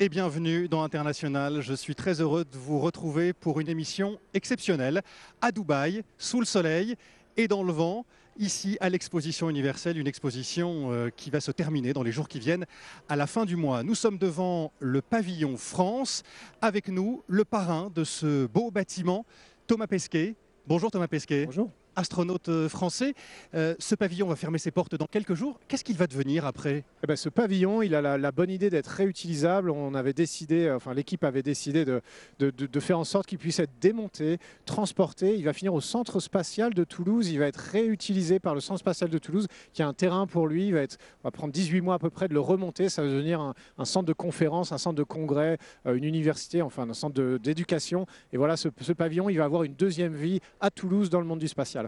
et bienvenue dans International. Je suis très heureux de vous retrouver pour une émission exceptionnelle à Dubaï, sous le soleil et dans le vent, ici à l'exposition universelle, une exposition euh, qui va se terminer dans les jours qui viennent à la fin du mois. Nous sommes devant le pavillon France, avec nous le parrain de ce beau bâtiment, Thomas Pesquet. Bonjour Thomas Pesquet. Bonjour astronaute euh, français. Euh, ce pavillon va fermer ses portes dans quelques jours. Qu'est-ce qu'il va devenir après? Eh ben, Ce pavillon, il a la, bonne idée d'être réutilisable. On avait décidé, euh, enfin l'équipe avait décidé de, faire en sorte qu'il puisse être démonté, transporté. Il va finir au centre spatial de Toulouse. Il va être réutilisé par le centre spatial de Toulouse, qui a un terrain pour lui. Il va prendre 18 mois à peu près de le remonter. Ça va devenir un, centre de conférence, un centre de congrès, une université, enfin un centre d'éducation. Et voilà, ce, ce pavillon, il va avoir une deuxième vie à Toulouse dans le monde du spatial.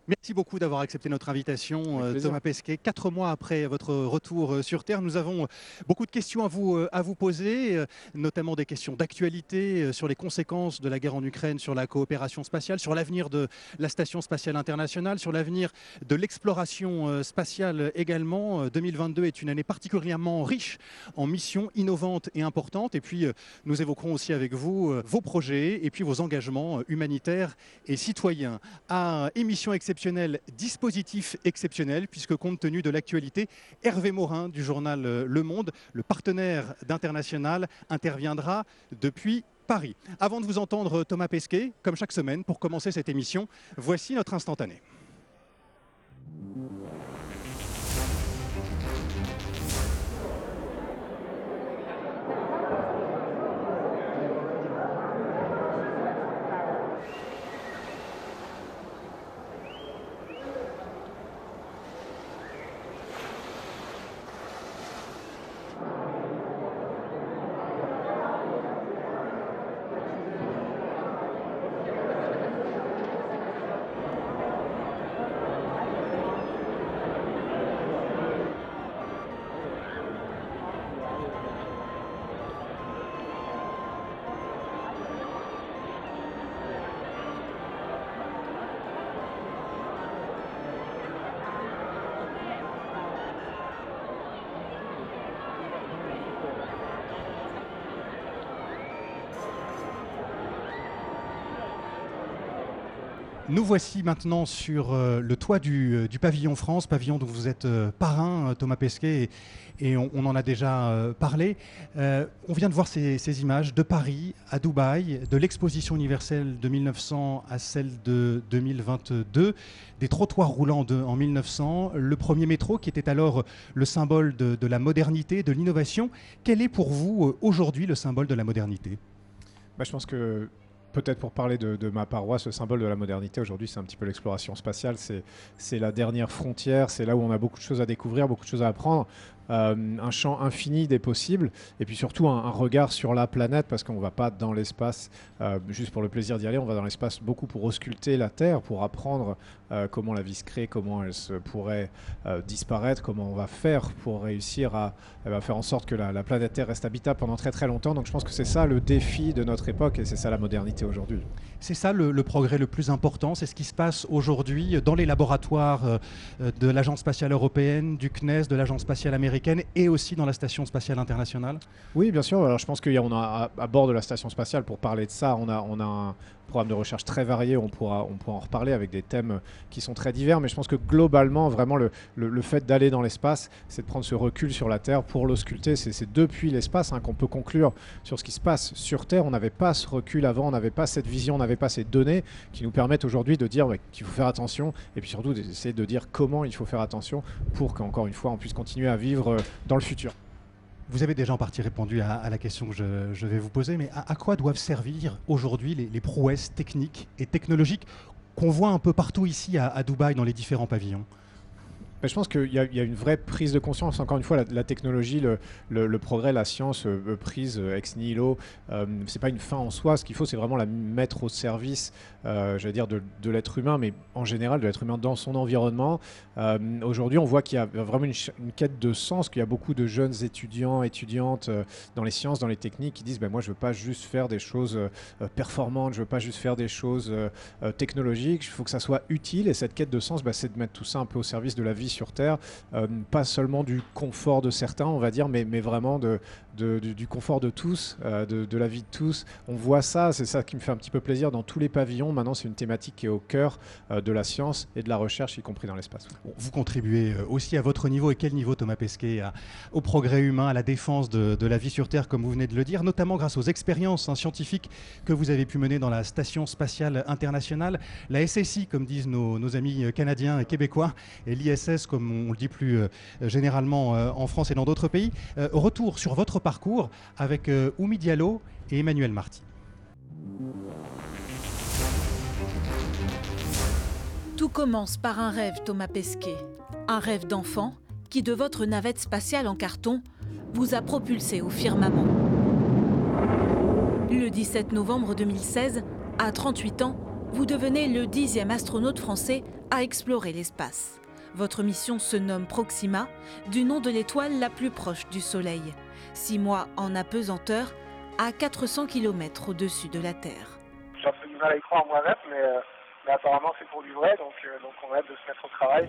Merci beaucoup d'avoir accepté notre invitation, euh, Thomas Pesquet. Quatre mois après votre retour euh, sur Terre, nous avons beaucoup de questions à vous, euh, à vous poser, notamment des questions d'actualité sur les conséquences de la guerre en Ukraine, sur la coopération spatiale, sur l'avenir de la Station spatiale internationale, sur l'avenir de l'exploration spatiale également. 2022 est une année particulièrement riche en missions innovantes et importantes. Et puis, nous évoquerons aussi avec vous vos projets et puis vos engagements humanitaires et citoyens. À émission exceptionnel, dispositif exceptionnel, puisque compte tenu de l'actualité, Hervé Morin du journal euh, Le Monde, le partenaire d'International, interviendra depuis Paris. Avant de vous entendre, Thomas Pesquet, comme chaque semaine, pour commencer cette émission, voici notre instantané. Nous voici maintenant sur euh, le toit euh, du, pavillon France, pavillon dont vous êtes euh, parrain, Thomas Pesquet, et, on, en a déjà parlé. on vient de voir ces, images de Paris à Dubaï, de l'exposition universelle de 1900 à celle de 2022, des trottoirs roulants en 1900, le premier métro qui était alors le symbole de, la modernité, de l'innovation. Quel est pour vous aujourd'hui le symbole de la modernité? Bah, Je pense que peut-être pour parler de, ma paroisse, le symbole de la modernité aujourd'hui, c'est un petit peu l'exploration spatiale. C'est la dernière frontière, c'est là où on a beaucoup de choses à découvrir, beaucoup de choses à apprendre. Euh, un champ infini des possibles, et puis surtout un, regard sur la planète, parce qu'on ne va pas dans l'espace euh, juste pour le plaisir d'y aller, on va dans l'espace beaucoup pour ausculter la Terre, pour apprendre euh, comment la vie se crée, comment elle se pourrait disparaître, comment on va faire pour réussir à eh ben, faire en sorte que la, la, planète Terre reste habitable pendant très très longtemps. Donc je pense que c'est ça le défi de notre époque, et c'est ça la modernité aujourd'hui. C'est ça le, progrès le plus important, c'est ce qui se passe aujourd'hui dans les laboratoires de l'Agence spatiale européenne, du CNES, de l'Agence spatiale américaine et aussi dans la Station spatiale internationale Oui, bien sûr. Alors, je pense qu'on a, à, bord de la Station spatiale, pour parler de ça, on a, on a un programme de recherche très varié. On pourra, on pourra en reparler avec des thèmes qui sont très divers. Mais je pense que globalement, vraiment, le, le, fait d'aller dans l'espace, c'est de prendre ce recul sur la Terre pour l'ausculter. C'est depuis l'espace hein, qu'on peut conclure sur ce qui se passe sur Terre. On n'avait pas ce recul avant, on n'avait pas cette vision, on n'avait pas ces données qui nous permettent aujourd'hui de dire qu'il faut faire attention et puis surtout d'essayer de dire comment il faut faire attention pour qu'encore une fois, on puisse continuer à vivre euh, dans le futur. Vous avez déjà en partie répondu à, la question que je, vais vous poser, mais à, quoi doivent servir aujourd'hui les, prouesses techniques et technologiques qu'on voit un peu partout ici à Dubaï dans les différents pavillons? Je pense qu'il y, a une vraie prise de conscience. Encore une fois, la, technologie, le, progrès, la science euh, prise euh, ex nihilo, euh, c'est pas une fin en soi. Ce qu'il faut, c'est vraiment la mettre au service, euh, j'allais dire, de, l'être humain, mais en général de l'être humain dans son environnement. Aujourd'hui, on voit qu'il y a vraiment une, quête de sens, qu'il y a beaucoup de jeunes étudiants, étudiantes dans les sciences, dans les techniques, qui disent ben, Moi, je veux pas juste faire des choses performantes, je veux pas juste faire des choses technologiques, il faut que ça soit utile. Et cette quête de sens, ben, c'est de mettre tout ça un peu au service de la vie sur Terre, euh, pas seulement du confort de certains, on va dire, mais, mais vraiment de, du, confort de tous, euh, de, la vie de tous. On voit ça, c'est ça qui me fait un petit peu plaisir dans tous les pavillons. Maintenant, c'est une thématique qui est au cœur euh, de la science et de la recherche, y compris dans l'espace. Vous contribuez euh, aussi à votre niveau, et quel niveau Thomas Pesquet, au progrès humain, à la défense de, la vie sur Terre, comme vous venez de le dire, notamment grâce aux expériences hein, scientifiques que vous avez pu mener dans la Station spatiale internationale, la SSI, comme disent nos, nos amis canadiens et québécois, et l'ISS, comme on le dit plus généralement en France et dans d'autres pays. retour sur votre parcours avec euh, Oumi Diallo et Emmanuel Marty. Tout commence par un rêve, Thomas Pesquet. Un rêve d'enfant qui, de votre navette spatiale en carton, vous a propulsé au firmament. Le 17 novembre 2016, à 38 ans, vous devenez le dixième astronaute français à explorer l'espace. Votre mission se nomme Proxima, du nom de l'étoile la plus proche du Soleil. Six mois en apesanteur, à 400 km au-dessus de la Terre. J'ai un peu du mal à y croire moi-même, mais, euh, mais, apparemment c'est pour du vrai, donc, euh, donc on a hâte de se mettre au travail.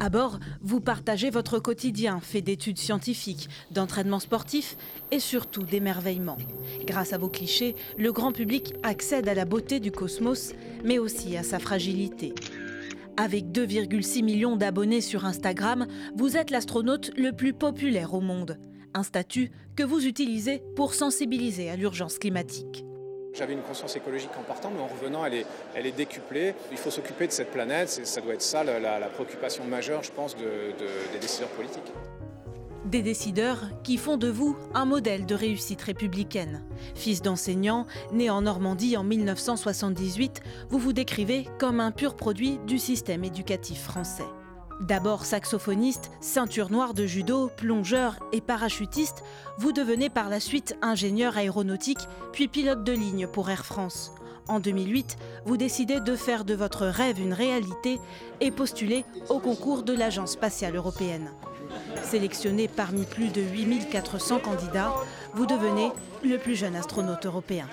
À bord, vous partagez votre quotidien, fait d'études scientifiques, d'entraînement sportif et surtout d'émerveillement. Grâce à vos clichés, le grand public accède à la beauté du cosmos, mais aussi à sa fragilité. Avec 2,6 millions d'abonnés sur Instagram, vous êtes l'astronaute le plus populaire au monde. Un statut que vous utilisez pour sensibiliser à l'urgence climatique. J'avais une conscience écologique en partant, mais en revenant, elle est, elle est décuplée. Il faut s'occuper de cette planète, ça doit être ça la, préoccupation majeure, je pense, des décideurs politiques. Des décideurs qui font de vous un modèle de réussite républicaine. Fils d'enseignant, né en Normandie en 1978, vous vous décrivez comme un pur produit du système éducatif français. D'abord saxophoniste, ceinture noire de judo, plongeur et parachutiste, vous devenez par la suite ingénieur aéronautique, puis pilote de ligne pour Air France. En 2008, vous décidez de faire de votre rêve une réalité et postuler au concours de l'Agence spatiale européenne. Sélectionné parmi plus de 8400 candidats, vous devenez le plus jeune astronaute européen.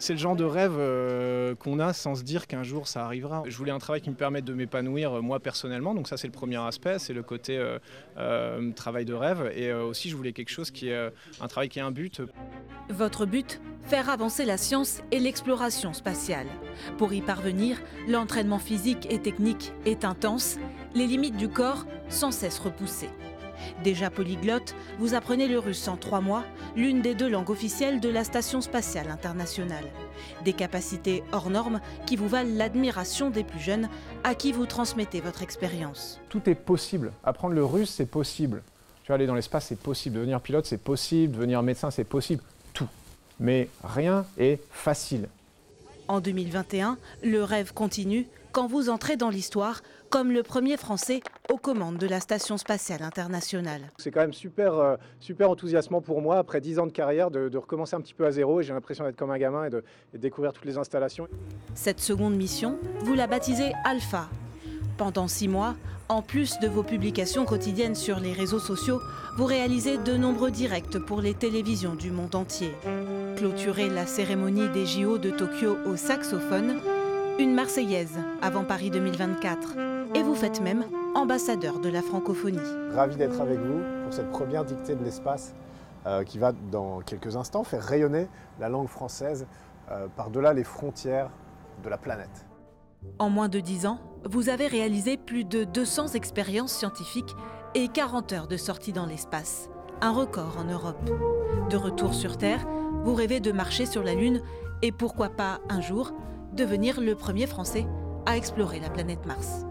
C'est le genre de rêve euh, qu'on a sans se dire qu'un jour ça arrivera. Je voulais un travail qui me permette de m'épanouir euh, moi personnellement, donc ça c'est le premier aspect, c'est le côté euh, travail de rêve. Et aussi je voulais quelque chose qui est un travail qui a un but. Votre but Faire avancer la science et l'exploration spatiale. Pour y parvenir, l'entraînement physique et technique est intense, les limites du corps sans cesse repoussées. Déjà polyglotte, vous apprenez le russe en trois mois, l'une des deux langues officielles de la Station spatiale internationale. Des capacités hors normes qui vous valent l'admiration des plus jeunes à qui vous transmettez votre expérience. Tout est possible. Apprendre le russe, c'est possible. Tu vas aller dans l'espace, c'est possible. Devenir pilote, c'est possible. Devenir médecin, c'est possible. Tout. Mais rien est facile. En 2021, le rêve continue quand vous entrez dans l'histoire comme le premier Français aux commandes de la Station spatiale internationale. C'est quand même super, euh, super enthousiasmant pour moi, après dix ans de carrière, de, recommencer un petit peu à zéro. J'ai l'impression d'être comme un gamin et de, et de découvrir toutes les installations. Cette seconde mission, vous la baptisez Alpha. Pendant six mois, en plus de vos publications quotidiennes sur les réseaux sociaux, vous réalisez de nombreux directs pour les télévisions du monde entier. Clôturez la cérémonie des JO de Tokyo au saxophone, une Marseillaise avant Paris 2024. Et vous faites même ambassadeur de la francophonie. Ravi d'être avec vous pour cette première dictée de l'espace euh, qui va dans quelques instants faire rayonner la langue française euh, par-delà les frontières de la planète. En moins de 10 ans, vous avez réalisé plus de 200 expériences scientifiques et 40 heures de sortie dans l'espace. Un record en Europe. De retour sur Terre, vous rêvez de marcher sur la Lune et pourquoi pas un jour devenir le premier Français à explorer la planète Mars.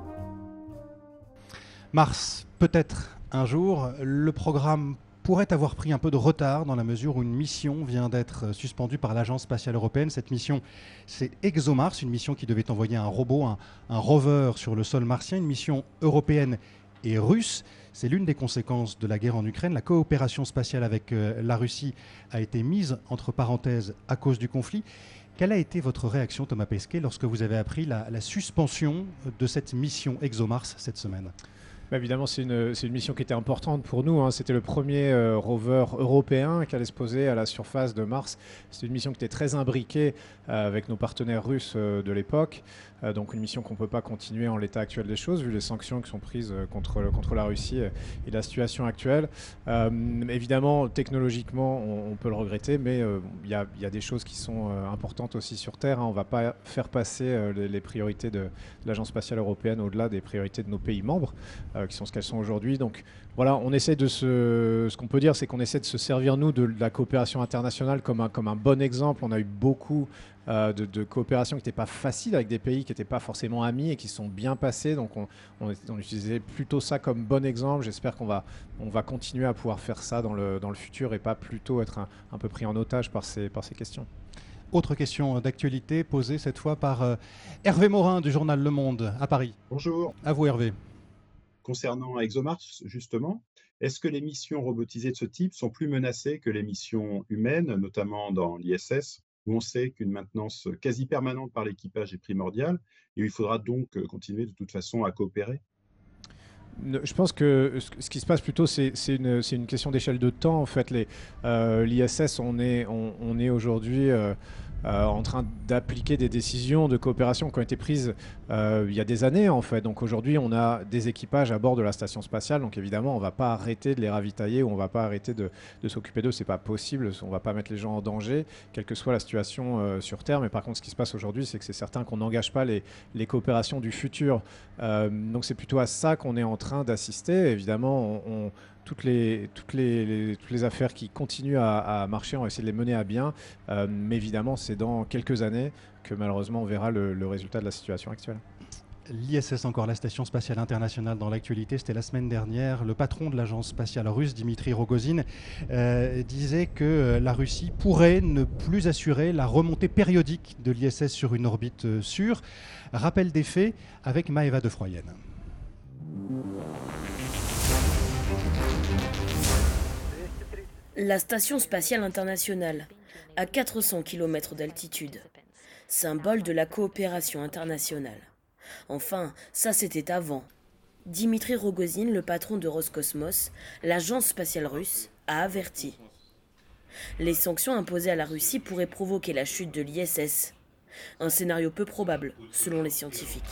Mars, peut-être un jour, le programme pourrait avoir pris un peu de retard dans la mesure où une mission vient d'être suspendue par l'Agence spatiale européenne. Cette mission, c'est ExoMars, une mission qui devait envoyer un robot, un, rover sur le sol martien, une mission européenne et russe. C'est l'une des conséquences de la guerre en Ukraine. La coopération spatiale avec euh, la Russie a été mise entre parenthèses à cause du conflit. Quelle a été votre réaction, Thomas Pesquet, lorsque vous avez appris la, suspension de cette mission ExoMars cette semaine? Bah, évidemment, c'est une, mission qui était importante pour nous. Hein. C'était le premier euh, rover européen qui allait se poser à la surface de Mars. C'était une mission qui était très imbriquée euh, avec nos partenaires russes euh, de l'époque. Donc une mission qu'on ne peut pas continuer en l'état actuel des choses, vu les sanctions qui sont prises contre, contre la Russie et, la situation actuelle. évidemment, technologiquement, on, peut le regretter, mais il y, a, des choses qui sont importantes aussi sur Terre. Hein. On ne va pas faire passer les, priorités de, de l'Agence spatiale européenne au-delà des priorités de nos pays membres, qui sont ce qu'elles sont aujourd'hui. Donc voilà, on essaie de se. Ce qu'on peut dire, c'est qu'on essaie de se servir, nous, de la coopération internationale comme un, comme un bon exemple. On a eu beaucoup euh, de, de coopérations qui n'étaient pas faciles avec des pays qui n'étaient pas forcément amis et qui sont bien passés. Donc, on, on, utilisait plutôt ça comme bon exemple. J'espère qu'on va, on va continuer à pouvoir faire ça dans le, dans le futur et pas plutôt être un, peu pris en otage par ces, par ces questions. Autre question d'actualité posée cette fois par euh, Hervé Morin du journal Le Monde à Paris. Bonjour. À vous Hervé concernant ExoMars, justement, est-ce que les missions robotisées de ce type sont plus menacées que les missions humaines, notamment dans l'ISS, où on sait qu'une maintenance quasi permanente par l'équipage est primordiale et où il faudra donc euh, continuer de toute façon à coopérer je pense que ce qui se passe plutôt, c'est une, question d'échelle de temps. En fait, euh, l'ISS, on est, on, est aujourd'hui euh, euh, en train d'appliquer des décisions de coopération qui ont été prises euh, il y a des années en fait. Donc aujourd'hui, on a des équipages à bord de la station spatiale. Donc évidemment, on ne va pas arrêter de les ravitailler ou on ne va pas arrêter de, s'occuper d'eux. C'est pas possible. On ne va pas mettre les gens en danger, quelle que soit la situation euh, sur Terre. Mais par contre, ce qui se passe aujourd'hui, c'est que c'est certain qu'on n'engage pas les, les, coopérations du futur. donc c'est plutôt à ça qu'on est en train d'assister. Évidemment, on toutes les, toutes les, toutes les affaires qui continuent à, marcher, on va essayer de les mener à bien. Euh, mais évidemment, c'est dans quelques années que malheureusement on verra le, résultat de la situation actuelle. L'ISS, encore la Station spatiale internationale dans l'actualité, c'était la semaine dernière. Le patron de l'agence spatiale russe, Dimitri Rogozin, euh, disait que euh, la Russie pourrait ne plus assurer la remontée périodique de l'ISS sur une orbite sûre. Rappel des faits avec Maëva de Froyenne. La Station spatiale internationale, à 400 km d'altitude, symbole de la coopération internationale. Enfin, ça c'était avant. Dimitri Rogozin, le patron de Roscosmos, l'agence spatiale russe, a averti. Les sanctions imposées à la Russie pourraient provoquer la chute de l'ISS. Un scénario peu probable, selon les scientifiques.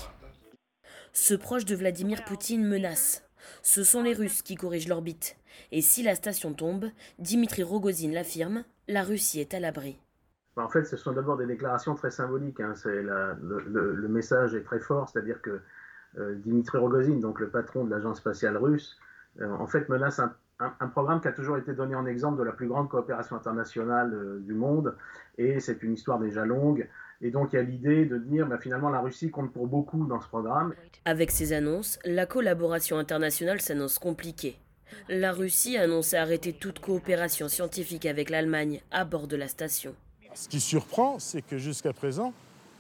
Ce proche de Vladimir Poutine menace. Ce sont les Russes qui corrigent l'orbite. Et si la station tombe, Dimitri Rogozin l'affirme, la Russie est à l'abri. Bah, en fait, ce sont d'abord des déclarations très symboliques. Hein. le, message est très fort, c'est-à-dire que euh, Dimitri Rogozin, donc le patron de l'agence spatiale russe, euh, en fait menace un, programme qui a toujours été donné en exemple de la plus grande coopération internationale euh, du monde. Et c'est une histoire déjà longue. Et donc il y a l'idée de dire bah, finalement la Russie compte pour beaucoup dans ce programme. Avec ces annonces, la collaboration internationale s'annonce compliquée. La Russie a annoncé arrêter toute coopération scientifique avec l'Allemagne à bord de la station. Ce qui surprend, c'est que jusqu'à présent,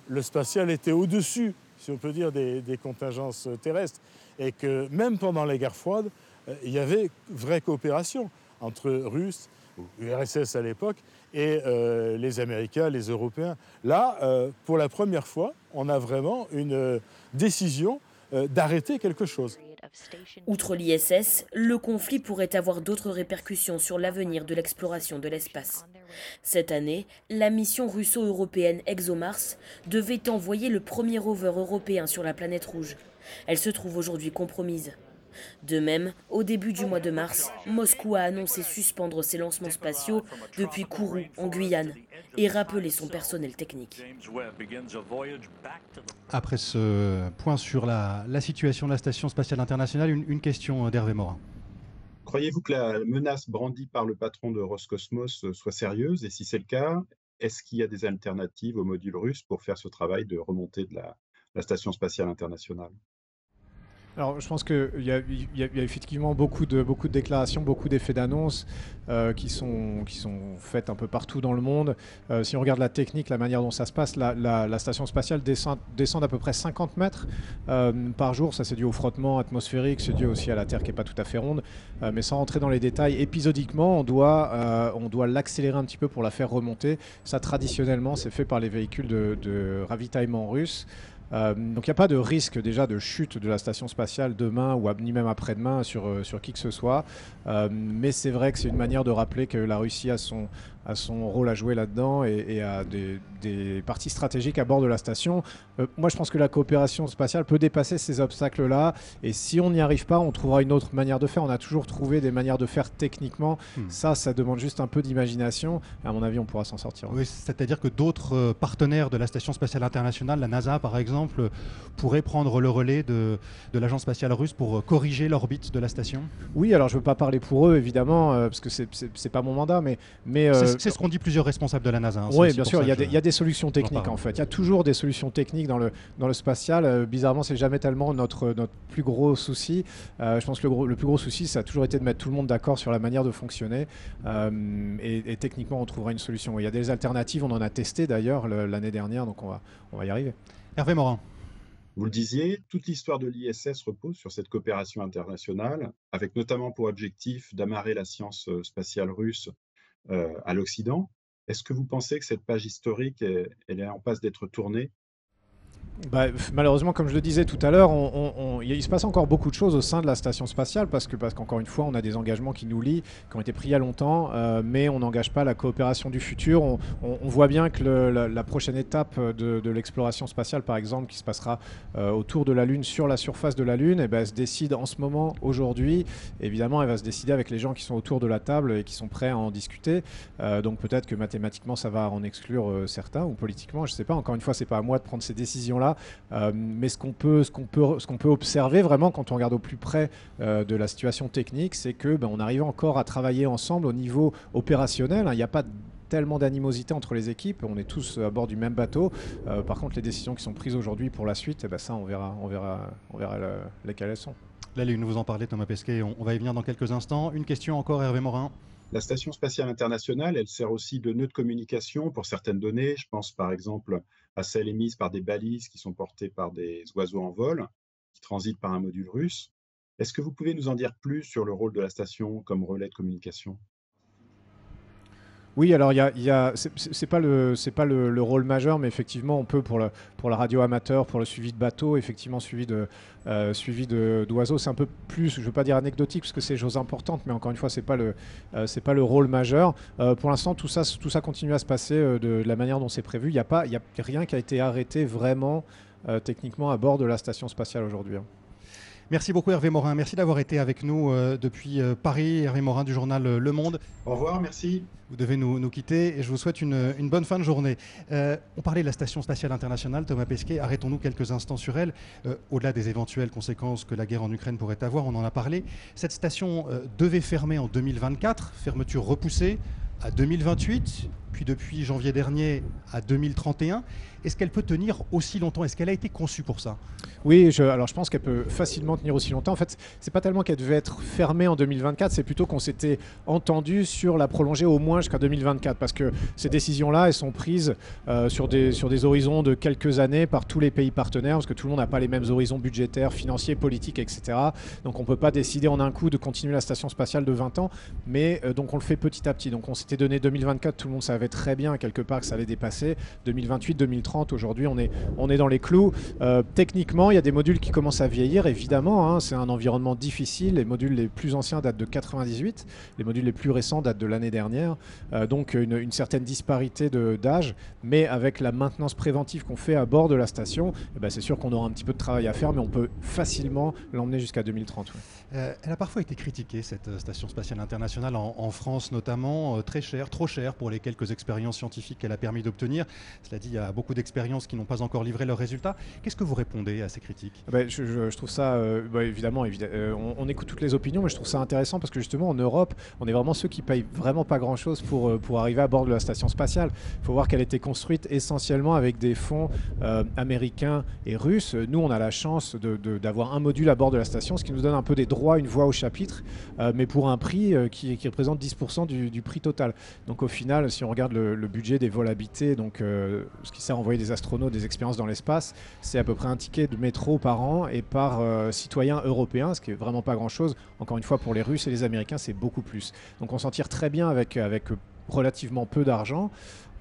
le spatial était au-dessus, si on peut dire, des, contingences terrestres. Et que même pendant les guerres froides, euh, il y avait vraie coopération entre Russes, URSS à l'époque, et euh, les Américains, les Européens. Là, euh, pour la première fois, on a vraiment une décision d'arrêter quelque chose. Outre l'ISS, le conflit pourrait avoir d'autres répercussions sur l'avenir de l'exploration de l'espace. Cette année, la mission russo-européenne ExoMars devait envoyer le premier rover européen sur la planète rouge. Elle se trouve aujourd'hui compromise. De même, au début du mois de mars, Moscou a annoncé suspendre ses lancements spatiaux depuis Kourou, en Guyane, et rappeler son personnel technique. Après ce point sur la, situation de la Station spatiale internationale, une, question d'Hervé Morin. Croyez-vous que la menace brandie par le patron de Roscosmos soit sérieuse? Et si c'est le cas, est-ce qu'il y a des alternatives au module russe pour faire ce travail de remontée de la Station spatiale internationale? Alors, je pense qu'il y, y, a effectivement beaucoup de, beaucoup de déclarations, beaucoup d'effets d'annonce euh, qui, sont, qui sont faites un peu partout dans le monde. Euh, si on regarde la technique, la manière dont ça se passe, la, station spatiale descend, descend d'à peu près 50 mètres euh, par jour. Ça, c'est dû au frottement atmosphérique, c'est dû aussi à la Terre qui n'est pas tout à fait ronde. mais sans rentrer dans les détails, épisodiquement, on doit, on doit l'accélérer un petit peu pour la faire remonter. Ça, traditionnellement, c'est fait par les véhicules de ravitaillement russes. Donc il n'y a pas de risque déjà de chute de la station spatiale demain ou ni même après-demain sur, sur qui que ce soit. mais c'est vrai que c'est une manière de rappeler que la Russie a son, a son rôle à jouer là-dedans et, a des, parties stratégiques à bord de la station. Euh, moi, je pense que la coopération spatiale peut dépasser ces obstacles-là. Et si on n'y arrive pas, on trouvera une autre manière de faire. On a toujours trouvé des manières de faire techniquement. Hmm. Ça, ça demande juste un peu d'imagination. À mon avis, on pourra s'en sortir. Oui, c'est-à-dire que d'autres euh, partenaires de la Station spatiale internationale, la NASA par exemple, pourraient prendre le relais de, de l'agence spatiale russe pour euh, corriger l'orbite de la station Oui, alors je ne veux pas parler pour eux, évidemment, parce que ce n'est pas mon mandat, mais... mais c'est ce qu'ont dit plusieurs responsables de la NASA. Hein, oui, bien sûr, il y, a des solutions techniques en fait. Il y a toujours des solutions techniques dans le, dans le spatial. Euh, bizarrement, c'est jamais tellement notre, notre plus gros souci. Euh, je pense que le, le, plus gros souci, ça a toujours été de mettre tout le monde d'accord sur la manière de fonctionner. Euh, et, techniquement, on trouvera une solution. Il y a des alternatives, on en a testé d'ailleurs l'année dernière, donc on va, on va y arriver. Hervé Morin. Vous le disiez, toute l'histoire de l'ISS repose sur cette coopération internationale, avec notamment pour objectif d'amarrer la science spatiale russe euh, à l'Occident. Est-ce que vous pensez que cette page historique, est en passe d'être tournée bah, malheureusement, comme je le disais tout à l'heure, il se passe encore beaucoup de choses au sein de la station spatiale parce que, parce qu'encore une fois, on a des engagements qui nous lient, qui ont été pris il y a longtemps, euh, mais on n'engage pas la coopération du futur. On, voit bien que la, prochaine étape de, l'exploration spatiale, par exemple, qui se passera euh, autour de la Lune, sur la surface de la Lune, eh ben, elle se décide en ce moment, aujourd'hui. Évidemment, elle va se décider avec les gens qui sont autour de la table et qui sont prêts à en discuter. Euh, donc peut-être que mathématiquement, ça va en exclure certains, ou politiquement, je ne sais pas. Encore une fois, c'est pas à moi de prendre ces décisions-là. Euh, mais ce qu'on peut, ce qu'on peut, ce qu'on peut observer vraiment quand on regarde au plus près euh, de la situation technique, c'est que ben, on arrive encore à travailler ensemble au niveau opérationnel. Il n'y a pas tellement d'animosité entre les équipes. On est tous à bord du même bateau. Euh, par contre, les décisions qui sont prises aujourd'hui pour la suite, eh ben ça, on verra, on verra, on verra lesquelles elles sont. Là, Lune, vous en parlez, Thomas Pesquet. On, va y venir dans quelques instants. Une question encore, Hervé Morin. La Station spatiale internationale, elle sert aussi de nœud de communication pour certaines données. Je pense par exemple à celles émises par des balises qui sont portées par des oiseaux en vol, qui transitent par un module russe. Est-ce que vous pouvez nous en dire plus sur le rôle de la station comme relais de communication? Oui, alors il y a c'est pas le c'est pas le, rôle majeur, mais effectivement on peut pour le pour la radio amateur, pour le suivi de bateaux, effectivement suivi de euh, suivi d'oiseaux, c'est un peu plus, je veux pas dire anecdotique parce que c'est chose importante, mais encore une fois c'est pas le euh, c'est pas le rôle majeur. Euh, pour l'instant tout ça tout ça continue à se passer de, la manière dont c'est prévu. Il n'y a pas il a rien qui a été arrêté vraiment techniquement à bord de la station spatiale aujourd'hui. Hein. Merci beaucoup Hervé Morin. Merci d'avoir été avec nous euh, depuis euh, Paris. Hervé Morin du journal euh, Le Monde. Au revoir, merci. Vous devez nous, quitter et je vous souhaite une, bonne fin de journée. on parlait de la Station spatiale internationale, Thomas Pesquet. Arrêtons-nous quelques instants sur elle. Au-delà des éventuelles conséquences que la guerre en Ukraine pourrait avoir, on en a parlé. Cette station devait fermer en 2024, fermeture repoussée à 2028, puis depuis janvier dernier à 2031. Est-ce qu'elle peut tenir aussi longtemps? Est-ce qu'elle a été conçue pour ça? Oui, alors je pense qu'elle peut facilement tenir aussi longtemps. En fait, c'est pas tellement qu'elle devait être fermée en 2024, c'est plutôt qu'on s'était entendu sur la prolonger au moins jusqu'à 2024, parce que ces décisions-là, elles sont prises euh, sur, des, sur des horizons de quelques années par tous les pays partenaires, parce que tout le monde n'a pas les mêmes horizons budgétaires, financiers, politiques, etc. Donc on ne peut pas décider en un coup de continuer la station spatiale de 20 ans, mais euh, donc on le fait petit à petit. Donc on s'était donné 2024, tout le monde savait très bien quelque part que ça allait dépasser. 2028, 2030, Aujourd'hui, on est, on est dans les clous. Euh, techniquement, il y a des modules qui commencent à vieillir, évidemment. Hein. c'est un environnement difficile. Les modules les plus anciens datent de 98. Les modules les plus récents datent de l'année dernière. Euh, donc, une, certaine disparité d'âge. Mais avec la maintenance préventive qu'on fait à bord de la station, eh ben, c'est sûr qu'on aura un petit peu de travail à faire, mais on peut facilement l'emmener jusqu'à 2030. Euh, elle a parfois été critiquée, cette station spatiale internationale, en, France notamment, très chère, trop chère pour les quelques expériences scientifiques qu'elle a permis d'obtenir. Cela dit, il y a beaucoup expériences qui n'ont pas encore livré leurs résultats. Qu'est-ce que vous répondez à ces critiques? Ah ben, je, trouve ça, euh, bah, évidemment, euh, on, écoute toutes les opinions, mais je trouve ça intéressant parce que justement en Europe, on est vraiment ceux qui payent vraiment pas grand-chose pour, euh, pour arriver à bord de la station spatiale. Il faut voir qu'elle a été construite essentiellement avec des fonds américains et russes. Nous, on a la chance d'avoir un module à bord de la station, ce qui nous donne un peu des droits, une voix au chapitre, mais pour un prix qui, représente 10% du, prix total. Donc au final, si on regarde le, budget des vols habités, donc ce qui sert à envoyer des astronautes des expériences dans l'espace, c'est à peu près un ticket de métro par an et par euh, citoyen européen, ce qui est vraiment pas grand-chose. Encore une fois, pour les Russes et les Américains, c'est beaucoup plus. Donc on s'en tire très bien avec, avec relativement peu d'argent.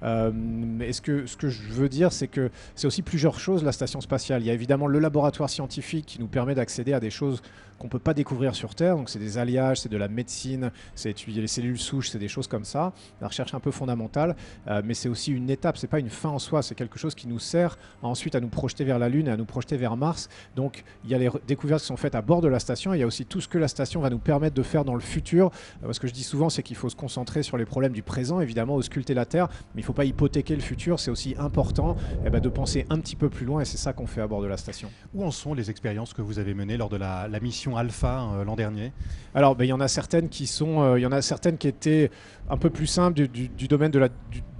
mais ce que, ce que je veux dire, c'est que c'est aussi plusieurs choses la station spatiale. Il y a évidemment le laboratoire scientifique qui nous permet d'accéder à des choses qu'on ne peut pas découvrir sur Terre. Donc c'est des alliages, c'est de la médecine, c'est étudier les cellules souches, c'est des choses comme ça. La recherche un peu fondamentale, euh, mais c'est aussi une étape, c'est pas une fin en soi, c'est quelque chose qui nous sert ensuite à nous projeter vers la Lune et à nous projeter vers Mars. Donc il y a les découvertes qui sont faites à bord de la station, il y a aussi tout ce que la station va nous permettre de faire dans le futur. Euh, ce que je dis souvent, c'est qu'il faut se concentrer sur les problèmes du présent, évidemment, ausculter la Terre, mais il ne faut pas hypothéquer le futur, c'est aussi important eh ben, de penser un petit peu plus loin, et c'est ça qu'on fait à bord de la station. Où en sont les expériences que vous avez menées lors de la mission? Alpha euh, l'an dernier Alors, ben, il y en a certaines qui sont, euh, il y en a certaines qui étaient un peu plus simples du, domaine de la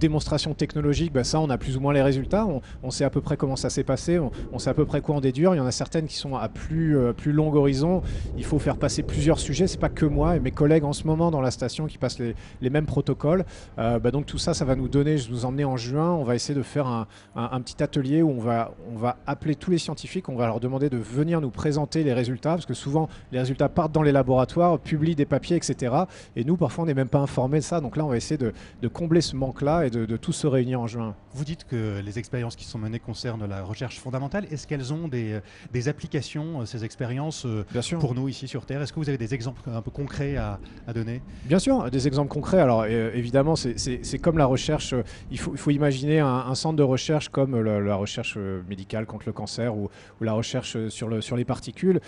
démonstration technologique. Ben, ça, on a plus ou moins les résultats. On, sait à peu près comment ça s'est passé. On, sait à peu près quoi en déduire. Il y en a certaines qui sont à plus euh, plus long horizon. Il faut faire passer plusieurs sujets. C'est pas que moi et mes collègues en ce moment dans la station qui passent les, mêmes protocoles. Ben, donc tout ça, ça va nous donner. Je vous emmener en juin. On va essayer de faire un, un, petit atelier où on va on va appeler tous les scientifiques. On va leur demander de venir nous présenter les résultats parce que souvent les résultats partent dans les laboratoires, publient des papiers, etc. Et nous, parfois, on n'est même pas informés de ça. Donc là, on va essayer de, combler ce manque-là et de, tous se réunir en juin. Vous dites que les expériences qui sont menées concernent la recherche fondamentale. Est-ce qu'elles ont des, applications, euh, ces expériences, euh, Bien sûr. pour nous ici sur Terre? Est-ce que vous avez des exemples un peu concrets à, donner? Bien sûr, des exemples concrets. Alors euh, évidemment, c'est comme la recherche. Il faut, il faut imaginer un, centre de recherche comme la, recherche médicale contre le cancer ou, la recherche sur, le, sur les particules.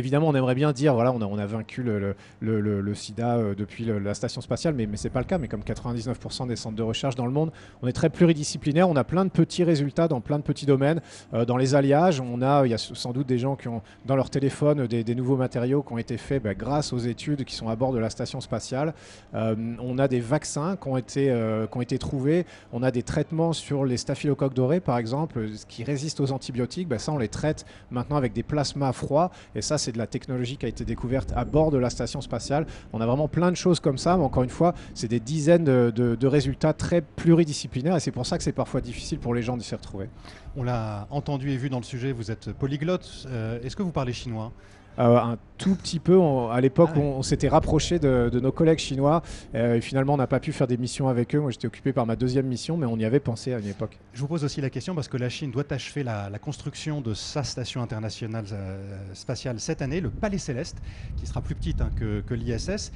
Évidemment, on aimerait bien dire, voilà, on a, vaincu le, sida euh, depuis la station spatiale, mais, mais ce n'est pas le cas. Mais comme 99% des centres de recherche dans le monde, on est très pluridisciplinaire, on a plein de petits résultats dans plein de petits domaines. Euh, dans les alliages, on a, il y a sans doute des gens qui ont dans leur téléphone des, nouveaux matériaux qui ont été faits bah, grâce aux études qui sont à bord de la station spatiale. Euh, on a des vaccins qui ont, été, qui ont été trouvés, on a des traitements sur les staphylocoques dorés, par exemple, qui résistent aux antibiotiques. Bah, ça, on les traite maintenant avec des plasmas froids, et ça, c'est de la technologie qui a été découverte à bord de la station spatiale. On a vraiment plein de choses comme ça, mais encore une fois, c'est des dizaines de, résultats très pluridisciplinaires et c'est pour ça que c'est parfois difficile pour les gens de s'y retrouver. On l'a entendu et vu dans le sujet, vous êtes polyglotte. Euh, est-ce que vous parlez chinois? Euh, un tout petit peu. à l'époque, ah on, s'était rapproché de, nos collègues chinois. Euh, et finalement, on n'a pas pu faire des missions avec eux. Moi, j'étais occupé par ma deuxième mission, mais on y avait pensé à une époque. Je vous pose aussi la question parce que la Chine doit achever la, construction de sa station internationale euh, spatiale cette année, le Palais Céleste, qui sera plus petite hein, que, l'ISS.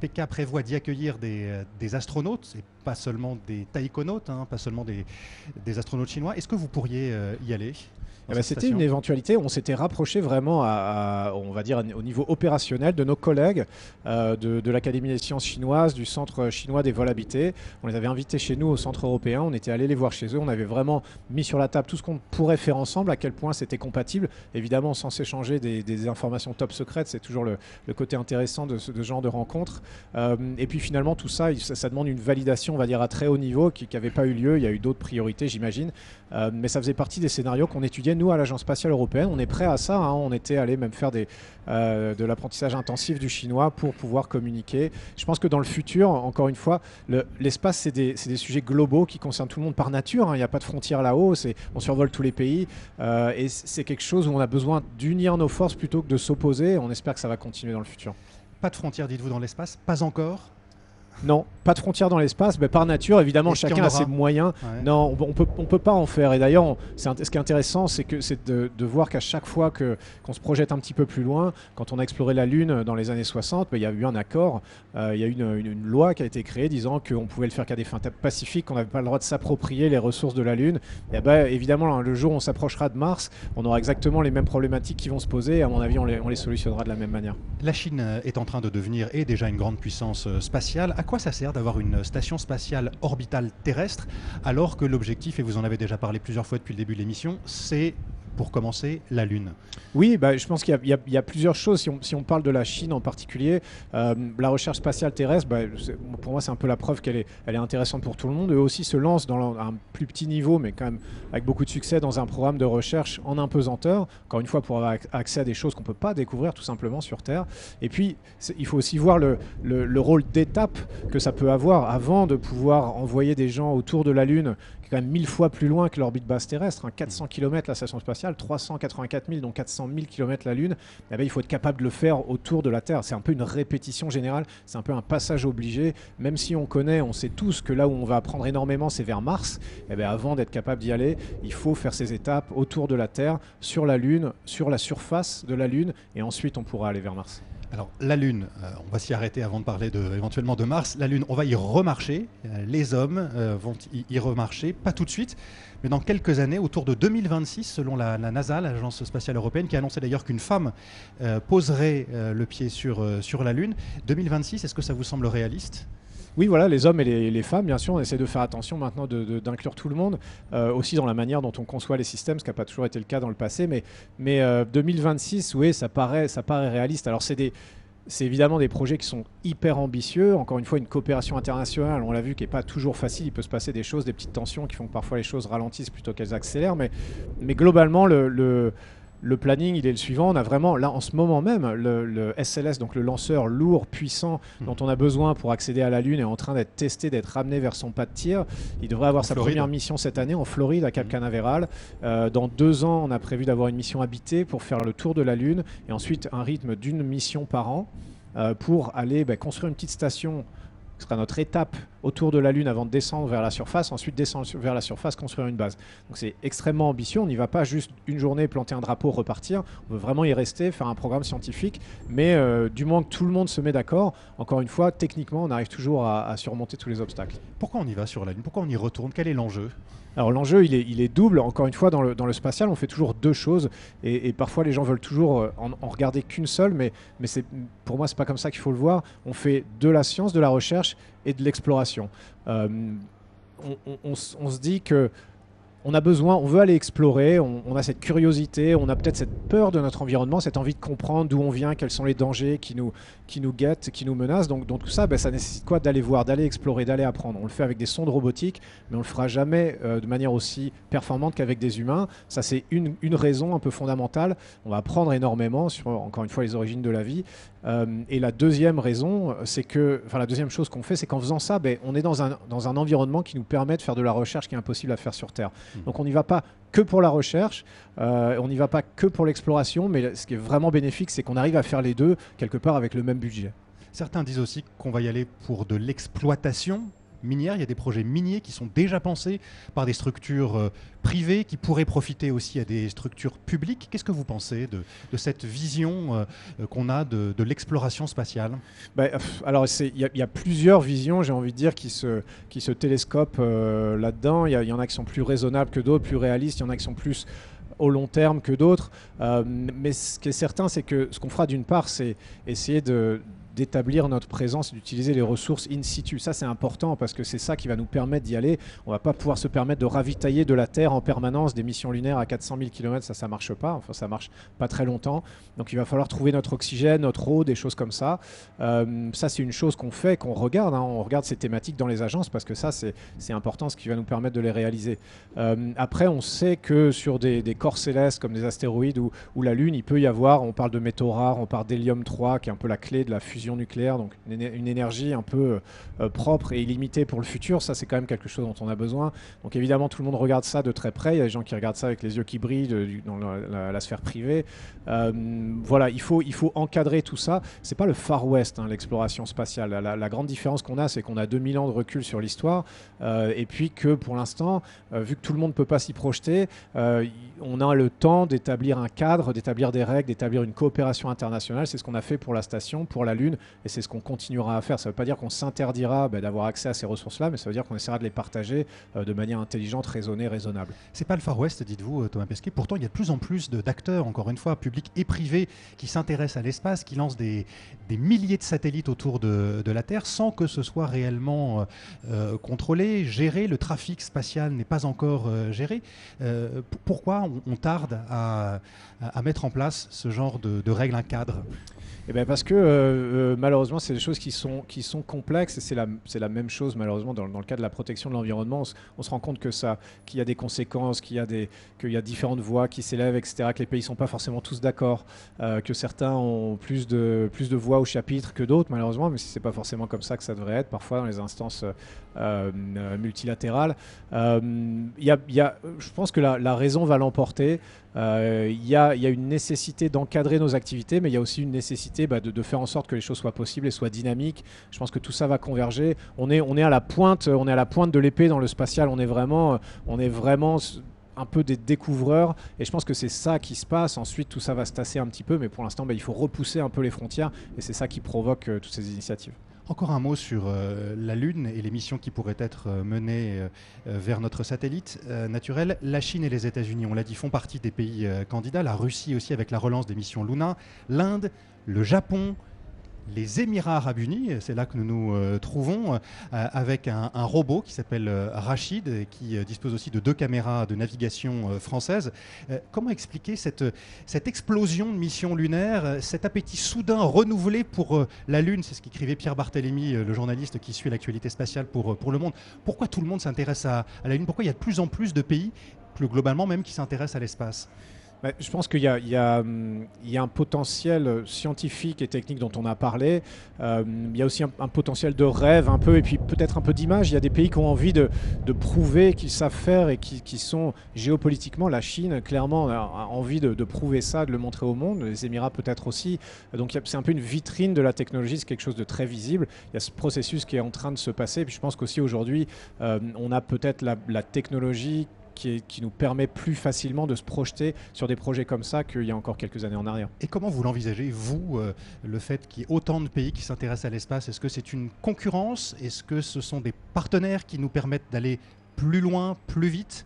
PK prévoit d'y accueillir des, astronautes, et pas seulement des taïkonautes, hein, pas seulement des, des astronautes chinois. Est-ce que vous pourriez y aller? Eh ben, c'était une éventualité. On s'était rapproché vraiment, à, on va dire, au niveau opérationnel de nos collègues euh, de, l'Académie des sciences chinoises, du Centre chinois des vols habités. On les avait invités chez nous au Centre européen. On était allé les voir chez eux. On avait vraiment mis sur la table tout ce qu'on pourrait faire ensemble, à quel point c'était compatible. Évidemment, sans s'échanger des, informations top secrètes, c'est toujours le, côté intéressant de ce genre de rencontre. Euh, et puis finalement, tout ça, ça, demande une validation, on va dire, à très haut niveau, qui n'avait pas eu lieu. Il y a eu d'autres priorités, j'imagine. Euh, mais ça faisait partie des scénarios qu'on étudiait nous à l'Agence spatiale européenne. On est prêt à ça. Hein. On était allé même faire euh, de l'apprentissage intensif du chinois pour pouvoir communiquer. Je pense que dans le futur, encore une fois, l'espace, c'est des, des, sujets globaux qui concernent tout le monde par nature. Hein. Il n'y a pas de frontières là-haut. On survole tous les pays. Euh, et c'est quelque chose où on a besoin d'unir nos forces plutôt que de s'opposer. On espère que ça va continuer dans le futur. Pas de frontières, dites-vous, dans l'espace? Pas encore? Non, pas de frontières dans l'espace. Mais par nature, évidemment, chacun a ses moyens. Non, on, peut, on peut pas en faire. Et d'ailleurs, ce qui est intéressant, c'est que c'est de, voir qu'à chaque fois que qu'on se projette un petit peu plus loin, quand on a exploré la Lune dans les années 60, ben, il y a eu un accord, euh, il y a eu une, loi qui a été créée disant qu'on pouvait le faire qu'à des fins pacifiques, qu'on n'avait pas le droit de s'approprier les ressources de la Lune. Et ben, évidemment, le jour où on s'approchera de Mars, on aura exactement les mêmes problématiques qui vont se poser. Et à mon avis, on les, on les solutionnera de la même manière. La Chine est en train de devenir et déjà une grande puissance euh, spatiale. À quoi ça sert d'avoir une station spatiale orbitale terrestre, alors que l'objectif, et vous en avez déjà parlé plusieurs fois depuis le début de l'émission, c'est pour commencer, la Lune Oui, bah, je pense qu'il y, a plusieurs choses. Si on, parle de la Chine en particulier, euh, la recherche spatiale terrestre, bah, pour moi, c'est un peu la preuve qu'elle est, intéressante pour tout le monde. Eux aussi se lancent dans un plus petit niveau, mais quand même avec beaucoup de succès, dans un programme de recherche en impesanteur. Encore une fois, pour avoir accès à des choses qu'on ne peut pas découvrir tout simplement sur Terre. Et puis, il faut aussi voir le rôle d'étape que ça peut avoir avant de pouvoir envoyer des gens autour de la Lune est quand même mille fois plus loin que l'orbite basse terrestre. 400 hein. km la station spatiale, 384 000, donc 400 000 km la Lune. Eh ben, il faut être capable de le faire autour de la Terre. C'est un peu une répétition générale, c'est un peu un passage obligé. Même si on connaît, on sait tous que là où on va apprendre énormément, c'est vers Mars. Eh ben, avant d'être capable d'y aller, il faut faire ces étapes autour de la Terre, sur la Lune, sur la surface de la Lune, et ensuite on pourra aller vers Mars. Alors la Lune, euh, on va s'y arrêter avant de parler éventuellement de Mars. La Lune, on va y remarcher. Euh, les hommes euh, vont y, remarcher, pas tout de suite, mais dans quelques années, autour de 2026, selon la, NASA, l'Agence spatiale européenne, qui a annoncé d'ailleurs qu'une femme poserait le pied sur, sur la Lune. 2026, est-ce que ça vous semble réaliste? Oui, voilà, les hommes et les, femmes, bien sûr, on essaie de faire attention maintenant d'inclure tout le monde, euh, aussi dans la manière dont on conçoit les systèmes, ce qui n'a pas toujours été le cas dans le passé. Mais, mais 2026, euh, oui, ça paraît, ça paraît réaliste. Alors, c'est des, c'est évidemment des projets qui sont hyper ambitieux. Encore une fois, une coopération internationale, on l'a vu, qui n'est pas toujours facile. Il peut se passer des choses, des petites tensions qui font que parfois les choses ralentissent plutôt qu'elles accélèrent. Mais, mais globalement, le le planning, il est le suivant. On a vraiment, là, en ce moment même, le, SLS, donc le lanceur lourd, puissant, hmm. dont on a besoin pour accéder à la Lune, est en train d'être testé, d'être ramené vers son pas de tir. Il devrait avoir sa première mission cette année en Floride, à Cap hmm. Canaveral. Euh, dans deux ans, on a prévu d'avoir une mission habitée pour faire le tour de la Lune et ensuite un rythme d'une mission par an euh, pour aller bah, construire une petite station ce sera notre étape autour de la Lune avant de descendre vers la surface, ensuite descendre vers la surface, construire une base. Donc c'est extrêmement ambitieux, on n'y va pas juste une journée, planter un drapeau, repartir, on veut vraiment y rester, faire un programme scientifique, mais euh, du moment que tout le monde se met d'accord, encore une fois, techniquement, on arrive toujours à surmonter tous les obstacles. Pourquoi on y va sur la Lune? Pourquoi on y retourne? Quel est l'enjeu? Alors l'enjeu, il est, double. Encore une fois, dans le, dans le, spatial, on fait toujours deux choses. Et, parfois, les gens veulent toujours euh, en, regarder qu'une seule. Mais, mais pour moi, c'est pas comme ça qu'il faut le voir. On fait de la science, de la recherche et de l'exploration. Euh, on, se dit que on a besoin, on veut aller explorer, on, a cette curiosité, on a peut-être cette peur de notre environnement, cette envie de comprendre d'où on vient, quels sont les dangers qui nous, qui nous guettent, qui nous menacent. Donc, tout ça, ben, ça nécessite quoi? D'aller voir, d'aller explorer, d'aller apprendre. On le fait avec des sondes robotiques, mais on le fera jamais euh, de manière aussi performante qu'avec des humains. Ça, c'est une, une, raison un peu fondamentale. On va apprendre énormément sur, encore une fois, les origines de la vie. Euh, et la deuxième raison, c'est que, enfin la deuxième chose qu'on fait, c'est qu'en faisant ça, ben, on est dans un, dans un environnement qui nous permet de faire de la recherche qui est impossible à faire sur Terre. Mmh. Donc on n'y va pas que pour la recherche, euh, on n'y va pas que pour l'exploration, mais ce qui est vraiment bénéfique, c'est qu'on arrive à faire les deux quelque part avec le même budget. Certains disent aussi qu'on va y aller pour de l'exploitation minière. Il y a des projets miniers qui sont déjà pensés par des structures euh, privées qui pourraient profiter aussi à des structures publiques. Qu'est-ce que vous pensez de, cette vision euh, qu'on a de, l'exploration spatiale? Bah, Alors, il y, a plusieurs visions, j'ai envie de dire, qui se, qui se télescopent euh, là-dedans. Il y, en a qui sont plus raisonnables que d'autres, plus réalistes. Il y en a qui sont plus au long terme que d'autres. mais ce qui est certain, c'est que ce qu'on fera d'une part, c'est essayer de, d'établir notre présence, d'utiliser les ressources in situ. Ça, c'est important parce que c'est ça qui va nous permettre d'y aller. On va pas pouvoir se permettre de ravitailler de la Terre en permanence des missions lunaires à 400 000 km. Ça, ça marche pas. Enfin, ça marche pas très longtemps. Donc, il va falloir trouver notre oxygène, notre eau, des choses comme ça. Euh, ça, c'est une chose qu'on fait, qu'on regarde. Hein. On regarde ces thématiques dans les agences parce que ça, c'est important, ce qui va nous permettre de les réaliser. Euh, après, on sait que sur des, corps célestes comme des astéroïdes ou, ou, la Lune, il peut y avoir, on parle de métaux rares, on parle d'hélium 3, qui est un peu la clé de la fusion nucléaire, donc une, énergie un peu euh, propre et illimitée pour le futur. Ça, c'est quand même quelque chose dont on a besoin. Donc évidemment, tout le monde regarde ça de très près. Il y a des gens qui regardent ça avec les yeux qui brillent dans la, sphère privée. Euh, voilà, il faut, il faut encadrer tout ça. C'est pas le Far West, hein, l'exploration spatiale. La, grande différence qu'on a, c'est qu'on a 2000 ans de recul sur l'histoire, euh, et puis que pour l'instant, vu que tout le monde ne peut pas s'y projeter, on a le temps d'établir un cadre, d'établir des règles, d'établir une coopération internationale. C'est ce qu'on a fait pour la station, pour la Lune, et c'est ce qu'on continuera à faire. Ça ne veut pas dire qu'on s'interdira bah, d'avoir accès à ces ressources-là, mais ça veut dire qu'on essaiera de les partager euh, de manière intelligente, raisonnée, raisonnable. C'est pas le Far West, dites-vous, euh, Thomas Pesquet. Pourtant, il y a de plus en plus d'acteurs, encore une fois, publics et privés, qui s'intéressent à l'espace, qui lancent des, milliers de satellites autour de, la Terre sans que ce soit réellement euh, contrôlé, géré. Le trafic spatial n'est pas encore géré. pourquoi on, tarde à, mettre en place ce genre de, de règles, un cadre? Eh ben Parce que euh, euh, malheureusement, c'est des choses qui sont, qui sont complexes et c'est la, la même chose malheureusement dans, dans, le cas de la protection de l'environnement. On, se rend compte que ça, qu'il y a des conséquences, qu'il y a, y a différentes voix qui s'élèvent, etc., que les pays ne sont pas forcément tous d'accord, euh, que certains ont plus de, plus de voix au chapitre que d'autres malheureusement, mais c'est pas forcément comme ça que ça devrait être parfois dans les instances multilatérales. Il y a, y a, je pense que la raison va l'emporter. Euh, il y, a une nécessité d'encadrer nos activités, mais il y a aussi une nécessité bah, de, faire en sorte que les choses soient possibles et soient dynamiques. Je pense que tout ça va converger. On est, à la pointe, on est à la pointe de l'épée dans le spatial. On est vraiment, on est vraiment un peu des découvreurs et je pense que c'est ça qui se passe. Ensuite, tout ça va se tasser un petit peu, mais pour l'instant, bah, il faut repousser un peu les frontières et c'est ça qui provoque euh, toutes ces initiatives. Encore un mot sur euh, la Lune et les missions qui pourraient être euh, menées euh, vers notre satellite naturel. La Chine et les États-Unis, on l'a dit, font partie des pays candidats. La Russie aussi avec la relance des missions Luna. L'Inde, le Japon, les Émirats arabes unis, c'est là que nous nous euh, trouvons, euh, avec un, robot qui s'appelle euh, Rachid, qui dispose aussi de deux caméras de navigation françaises. comment expliquer cette, explosion de missions lunaires, cet appétit soudain renouvelé pour la Lune? C'est ce qu'écrivait Pierre Barthélémy, le journaliste qui suit l'actualité spatiale pour, pour Le Monde. Pourquoi tout le monde s'intéresse à, à la Lune? Pourquoi il y a de plus en plus de pays, plus globalement même, qui s'intéressent à l'espace? Je pense qu'il y, hum, a un potentiel scientifique et technique dont on a parlé. Euh, il y a aussi un, potentiel de rêve un peu, et puis peut-être un peu d'image. Il y a des pays qui ont envie de, prouver qu'ils savent faire et qui, sont géopolitiquement, la Chine clairement a envie de, prouver ça, de le montrer au monde. Les Émirats peut-être aussi. Donc c'est un peu une vitrine de la technologie, c'est quelque chose de très visible. Il y a ce processus qui est en train de se passer. Et puis je pense qu'aussi aujourd'hui, euh, on a peut-être la technologie qui, nous permet plus facilement de se projeter sur des projets comme ça qu'il y a encore quelques années en arrière. Et comment vous l'envisagez, vous, euh, le fait qu'il y ait autant de pays qui s'intéressent à l'espace? Est-ce que c'est une concurrence? Est-ce que ce sont des partenaires qui nous permettent d'aller plus loin, plus vite?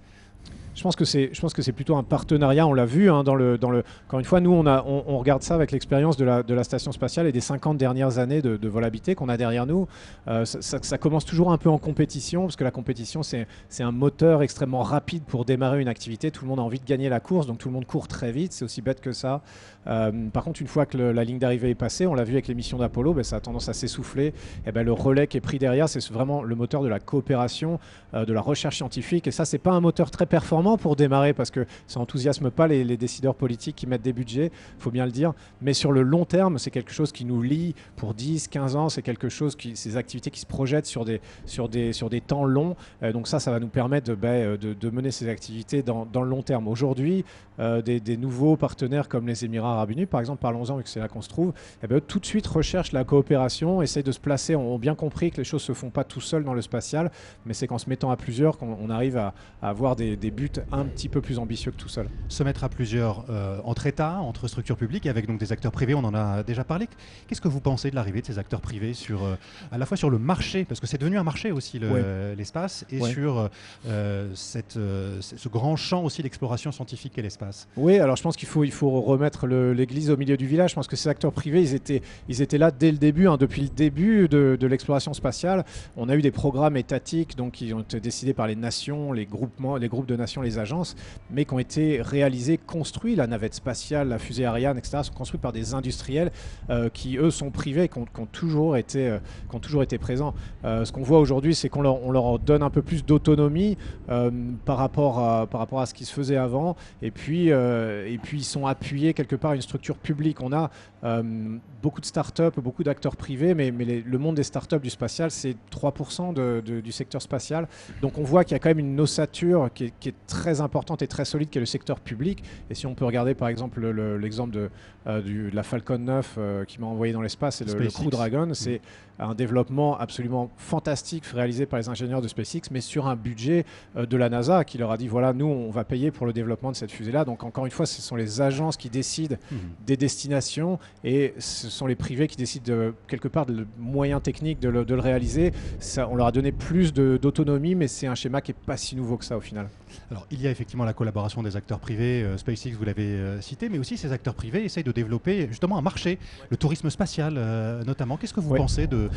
Je pense que c'est, je pense que c'est plutôt un partenariat. On l'a vu hein, dans le, dans le. Encore une fois, nous on a, on, regarde ça avec l'expérience de la, de la station spatiale et des 50 dernières années de, de vol habité qu'on a derrière nous. Euh, ça, commence toujours un peu en compétition parce que la compétition c'est, c'est un moteur extrêmement rapide pour démarrer une activité. Tout le monde a envie de gagner la course, donc tout le monde court très vite. C'est aussi bête que ça. Euh, par contre, une fois que la ligne d'arrivée est passée, on l'a vu avec les missions d'Apollo, ben, ça a tendance à s'essouffler. Et eh ben, le relais qui est pris derrière, c'est vraiment le moteur de la coopération, euh, de la recherche scientifique. Et ça, c'est pas un moteur très performant pour démarrer parce que ça enthousiasme pas les, décideurs politiques qui mettent des budgets, faut bien le dire. Mais sur le long terme, c'est quelque chose qui nous lie pour 10, 15 ans. C'est quelque chose qui, ces activités qui se projettent sur des, sur des, sur des temps longs. Euh, donc ça, ça va nous permettre de, ben, de, mener ces activités dans, dans le long terme. Aujourd'hui, euh, des, nouveaux partenaires comme les Émirats arabes unis, par exemple, parlons-en vu que c'est là qu'on se trouve, eh ben, tout de suite recherchent la coopération, essayent de se placer, ont bien compris que les choses se font pas tout seul dans le spatial, mais c'est qu'en se mettant à plusieurs qu'on arrive à avoir des, des buts un petit peu plus ambitieux que tout seul. Se mettre à plusieurs euh, entre États, entre structures publiques et avec donc des acteurs privés, on en a déjà parlé. Qu'est-ce que vous pensez de l'arrivée de ces acteurs privés sur, euh, à la fois sur le marché, parce que c'est devenu un marché aussi l'espace, et sur euh, cette, ce grand champ aussi d'exploration scientifique qu'est l'espace? Oui, alors je pense qu'il faut, il faut remettre l'église au milieu du village. Je pense que ces acteurs privés, ils étaient, ils étaient là dès le début, hein, depuis le début de, de l'exploration spatiale. On a eu des programmes étatiques donc, qui ont été décidés par les nations, les groupements, les groupes de nations, les agences, mais qui ont été réalisés, construits. La navette spatiale, la fusée Ariane, etc., sont construits par des industriels euh, qui, eux, sont privés, qui ont, toujours, été, euh, qui ont toujours été présents. Euh, ce qu'on voit aujourd'hui, c'est qu'on leur, on leur donne un peu plus d'autonomie par, rapport à, par rapport à ce qui se faisait avant. Et puis, et puis ils sont appuyés quelque part à une structure publique. On a beaucoup de start-up, beaucoup d'acteurs privés, mais, le monde des start-up du spatial, c'est 3% de, du secteur spatial. Donc on voit qu'il y a quand même une ossature qui est, qui est très importante et très solide qui est le secteur public. Et si on peut regarder par exemple l'exemple de, euh, de, la Falcon 9 euh, qui m'a envoyé dans l'espace et le, le, Crew Dragon, mm. c'est un développement absolument fantastique réalisé par les ingénieurs de SpaceX, mais sur un budget euh, de la NASA qui leur a dit voilà, nous on va payer pour le développement de cette fusée-là. Donc encore une fois, ce sont les agences qui décident mm. des destinations et ce sont les privés qui décident de, quelque part de moyens techniques de le, de le réaliser. Ça, on leur a donné plus d'autonomie, mais c'est un schéma qui n'est pas si nouveau que ça au final. Alors, il y a effectivement la collaboration des acteurs privés, euh, SpaceX, vous l'avez euh, cité, mais aussi ces acteurs privés essayent de développer justement un marché, le tourisme spatial euh, notamment. Qu'est-ce que vous pensez de,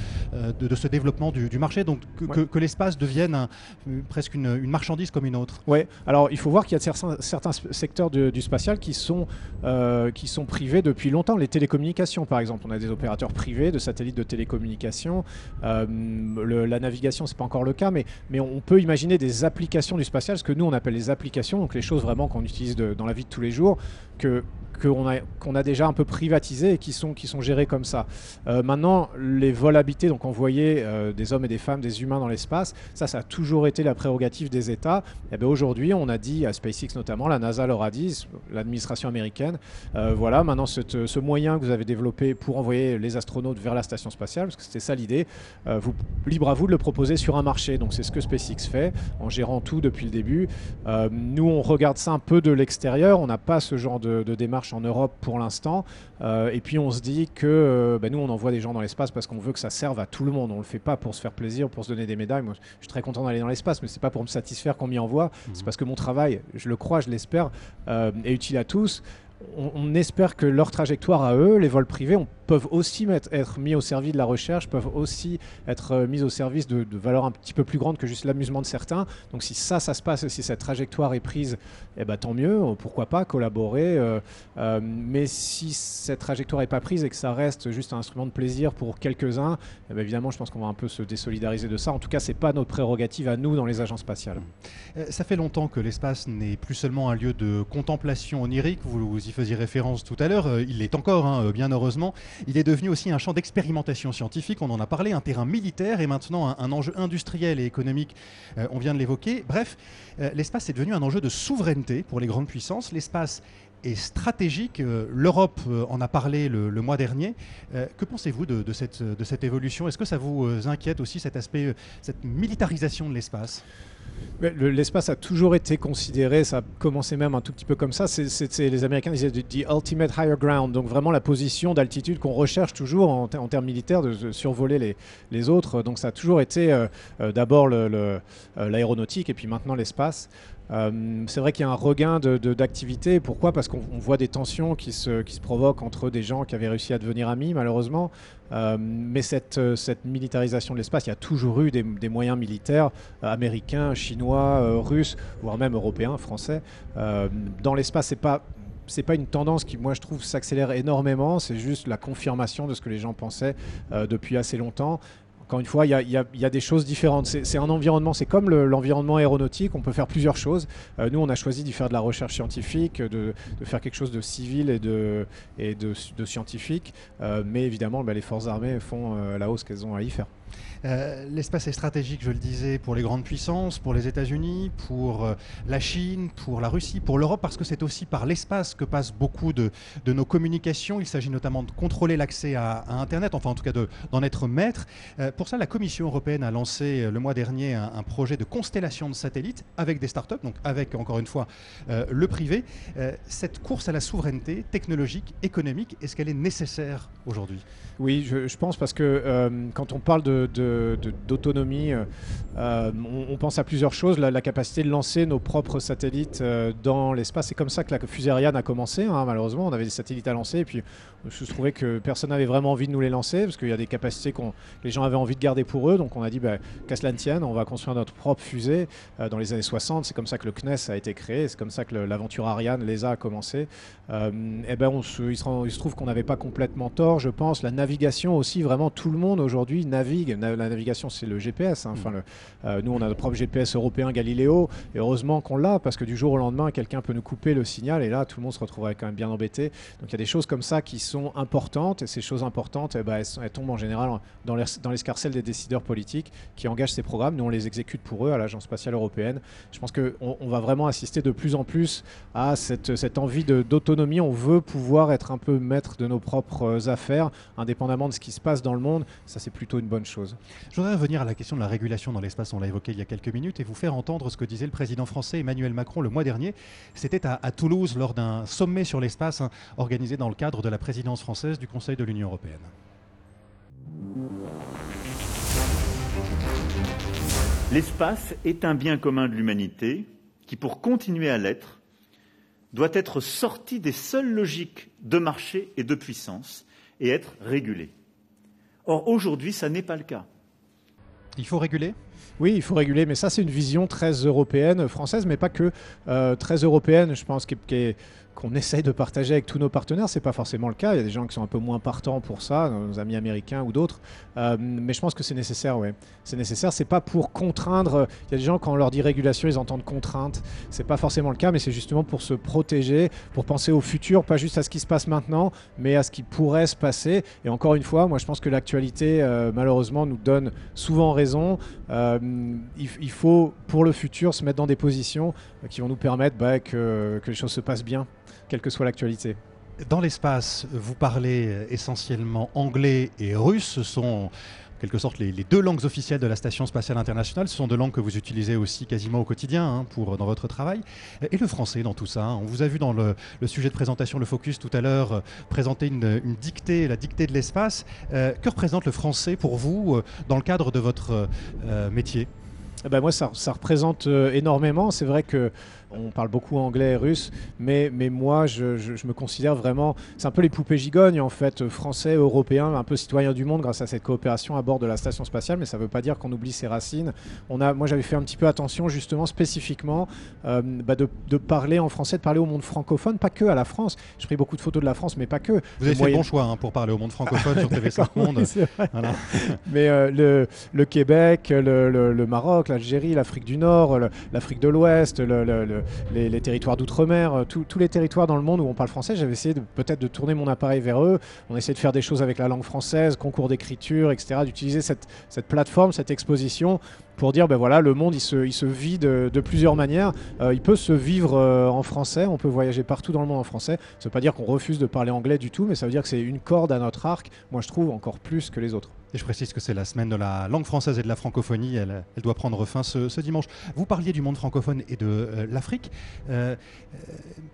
de, ce développement du, marché, donc que, l'espace devienne presque une, marchandise comme une autre? Oui, alors il faut voir qu'il y a certains, certains secteurs du spatial qui sont, qui sont privés depuis longtemps. Les télécommunications, par exemple, on a des opérateurs privés de satellites de télécommunications. la navigation, c'est pas encore le cas, mais, mais on peut imaginer des applications du spatial, ce que nous on appelle les applications, donc les choses vraiment qu'on utilise dans la vie de tous les jours, que qu'on a, qu'on a déjà un peu privatisé et qui sont, qui sont gérés comme ça. Euh, maintenant, les vols habités, donc envoyer euh, des hommes et des femmes, des humains dans l'espace, ça, ça a toujours été la prérogative des États. Et bien aujourd'hui, on a dit à SpaceX notamment, la NASA leur a dit, l'administration américaine, euh, voilà, maintenant ce moyen que vous avez développé pour envoyer les astronautes vers la station spatiale, parce que c'était ça l'idée, libre à vous de le proposer sur un marché. Donc c'est ce que SpaceX fait en gérant tout depuis le début. nous, on regarde ça un peu de l'extérieur, on n'a pas ce genre de démarche en Europe pour l'instant. Euh, et puis on se dit que euh, bah, nous, on envoie des gens dans l'espace parce qu'on veut que ça serve à tout le monde. On le fait pas pour se faire plaisir, pour se donner des médailles. Moi, je suis très content d'aller dans l'espace, mais c'est pas pour me satisfaire qu'on m'y envoie. C'est mhm. parce que mon travail, je le crois, je l'espère, euh, est utile à tous. On, on, espère que leur trajectoire à eux, les vols privés, on peuvent aussi être mis au service de la recherche, peuvent aussi être euh, mis au service de, valeurs un petit peu plus grandes que juste l'amusement de certains. Donc si ça, ça se passe, si cette trajectoire est prise, eh ben, tant mieux, euh, pourquoi pas collaborer. Euh, mais si cette trajectoire n'est pas prise et que ça reste juste un instrument de plaisir pour quelques-uns, eh ben, évidemment, je pense qu'on va un peu se désolidariser de ça. En tout cas, c'est pas notre prérogative à nous dans les agences spatiales. Ça fait longtemps que l'espace n'est plus seulement un lieu de contemplation onirique, vous, y faisiez référence tout à l'heure, il l'est encore, hein, bien heureusement. Il est devenu aussi un champ d'expérimentation scientifique, on en a parlé, un terrain militaire et maintenant un, enjeu industriel et économique, euh, on vient de l'évoquer. Bref, euh, l'espace est devenu un enjeu de souveraineté pour les grandes puissances. L'espace est stratégique. Euh, L'Europe en a parlé le, mois dernier. que pensez-vous de, cette, de cette évolution? Est-ce que ça vous inquiète aussi cet aspect, cette militarisation de l'espace? L'espace a toujours été considéré, ça a commencé même un tout petit peu comme ça, c'est les Américains disaient the ultimate higher ground, donc vraiment la position d'altitude qu'on recherche toujours en, termes militaires, de, survoler les, autres. Donc ça a toujours été euh, euh, d'abord euh, l'aéronautique et puis maintenant l'espace. Euh, c'est vrai qu'il y a un regain d'activité. Pourquoi? Parce qu'on voit des tensions qui se, provoquent entre des gens qui avaient réussi à devenir amis, malheureusement. Euh, mais cette, cette, militarisation de l'espace, il y a toujours eu des, moyens militaires euh, américains, chinois, russes, voire même européens, français. dans l'espace, c'est pas pas une tendance qui, moi, je trouve, s'accélère énormément. C'est juste la confirmation de ce que les gens pensaient depuis assez longtemps. Encore une fois, il y, a, des choses différentes. C'est un environnement, c'est comme l'environnement aéronautique, on peut faire plusieurs choses. Euh, nous, on a choisi d'y faire de la recherche scientifique, de, faire quelque chose de civil et de, scientifique. Euh, mais évidemment, bah, les forces armées font euh, la hausse qu'elles ont à y faire. Euh, l'espace est stratégique, je le disais, pour les grandes puissances, pour les États-Unis, pour euh, la Chine, pour la Russie, pour l'Europe, parce que c'est aussi par l'espace que passent beaucoup de, nos communications. Il s'agit notamment de contrôler l'accès à, Internet, enfin en tout cas d'en être maître. Euh, pour ça, la Commission européenne a lancé le mois dernier un, projet de constellation de satellites avec des startups, donc avec encore une fois le privé. cette course à la souveraineté technologique, économique, est-ce qu'elle est nécessaire aujourd'hui? Oui, je, pense parce que quand on parle de d'autonomie. Euh, euh, on, pense à plusieurs choses. La, capacité de lancer nos propres satellites euh, dans l'espace. C'est comme ça que la fusée Ariane a commencé. Hein, malheureusement, on avait des satellites à lancer et puis je trouvais que personne n'avait vraiment envie de nous les lancer parce qu'il y a des capacités que les gens avaient envie de garder pour eux. Donc on a dit bah, qu'à cela ne tienne, on va construire notre propre fusée dans les années 60. C'est comme ça que le CNES a été créé. C'est comme ça que l'aventure Ariane, l'ESA a commencé. et ben on se, il, se, trouve qu'on n'avait pas complètement tort, je pense. La navigation aussi, vraiment tout le monde aujourd'hui navigue la navigation, c'est le GPS. Hein. Enfin, mm. euh, nous, on a notre propre GPS européen Galileo. Et heureusement qu'on l'a, parce que du jour au lendemain, quelqu'un peut nous couper le signal. Et là, tout le monde se retrouverait quand même bien embêté. Donc, il y a des choses comme ça qui sont importantes. Et ces choses importantes, eh ben, elles, tombent en général dans l'escarcelle des décideurs politiques qui engagent ces programmes. Nous, on les exécute pour eux à l'Agence spatiale européenne. Je pense qu'on on va vraiment assister de plus en plus à cette, cette envie d'autonomie. On veut pouvoir être un peu maître de nos propres affaires, indépendamment de ce qui se passe dans le monde. Ça, c'est plutôt une bonne chose. Je voudrais revenir à la question de la régulation dans l'espace, on l'a évoqué il y a quelques minutes, et vous faire entendre ce que disait le président français Emmanuel Macron le mois dernier. C'était à, Toulouse lors d'un sommet sur l'espace hein, organisé dans le cadre de la présidence française du Conseil de l'Union européenne. L'espace est un bien commun de l'humanité qui, pour continuer à l'être, doit être sorti des seules logiques de marché et de puissance et être régulé. Or, aujourd'hui, ça n'est pas le cas. Il faut réguler? Oui, il faut réguler, mais ça c'est une vision très européenne, française, mais pas que, euh, très européenne, je pense, qui, qui est qu'on essaye de partager avec tous nos partenaires. C'est pas forcément le cas. Il y a des gens qui sont un peu moins partants pour ça, nos amis américains ou d'autres. Euh, mais je pense que c'est nécessaire, ouais. C'est nécessaire. C'est pas pour contraindre. Il y a des gens quand on leur dit régulation, ils entendent contrainte. C'est pas forcément le cas, mais c'est justement pour se protéger, pour penser au futur, pas juste à ce qui se passe maintenant, mais à ce qui pourrait se passer. Et encore une fois, moi je pense que l'actualité, euh, malheureusement, nous donne souvent raison. Euh, il, faut pour le futur se mettre dans des positions qui vont nous permettre bah, que, que les choses se passent bien quelle que soit l'actualité. Dans l'espace, vous parlez essentiellement anglais et russe. Ce sont en quelque sorte les, deux langues officielles de la Station spatiale internationale. Ce sont deux langues que vous utilisez aussi quasiment au quotidien hein, pour, dans votre travail. Et le français dans tout ça. Hein. On vous a vu dans le, sujet de présentation, le focus tout à l'heure, euh, présenter une, dictée, la dictée de l'espace. Euh, que représente le français pour vous euh, dans le cadre de votre métier? Eh ben moi, ça, ça représente énormément. C'est vrai que on parle beaucoup anglais et russe, mais, mais moi, je, me considère vraiment. C'est un peu les poupées gigognes, en fait, français, européens, un peu citoyens du monde grâce à cette coopération à bord de la station spatiale, mais ça ne veut pas dire qu'on oublie ses racines. On a, moi, j'avais fait un petit peu attention, justement, spécifiquement, euh, bah, de, parler en français, de parler au monde francophone, pas que à la France. Je pris beaucoup de photos de la France, mais pas que. Vous avez fait le bon choix hein, pour parler au monde francophone sur TV5 Monde. Mais euh, le, le, Québec, le, le Maroc, l'Algérie, l'Afrique du Nord, l'Afrique de l'Ouest, le, les, territoires d'outre-mer, euh, tous les territoires dans le monde où on parle français, j'avais essayé peut-être de tourner mon appareil vers eux. On essayé de faire des choses avec la langue française, concours d'écriture, etc., d'utiliser cette, plateforme, cette exposition pour dire ben voilà le monde il se, il vit de, plusieurs manières euh, il peut se vivre euh, en français on peut voyager partout dans le monde en français ça veut pas dire qu'on refuse de parler anglais du tout mais ça veut dire que c'est une corde à notre arc moi je trouve encore plus que les autres et je précise que c'est la semaine de la langue française et de la francophonie. Elle, doit prendre fin ce, dimanche. Vous parliez du monde francophone et de euh, l'Afrique.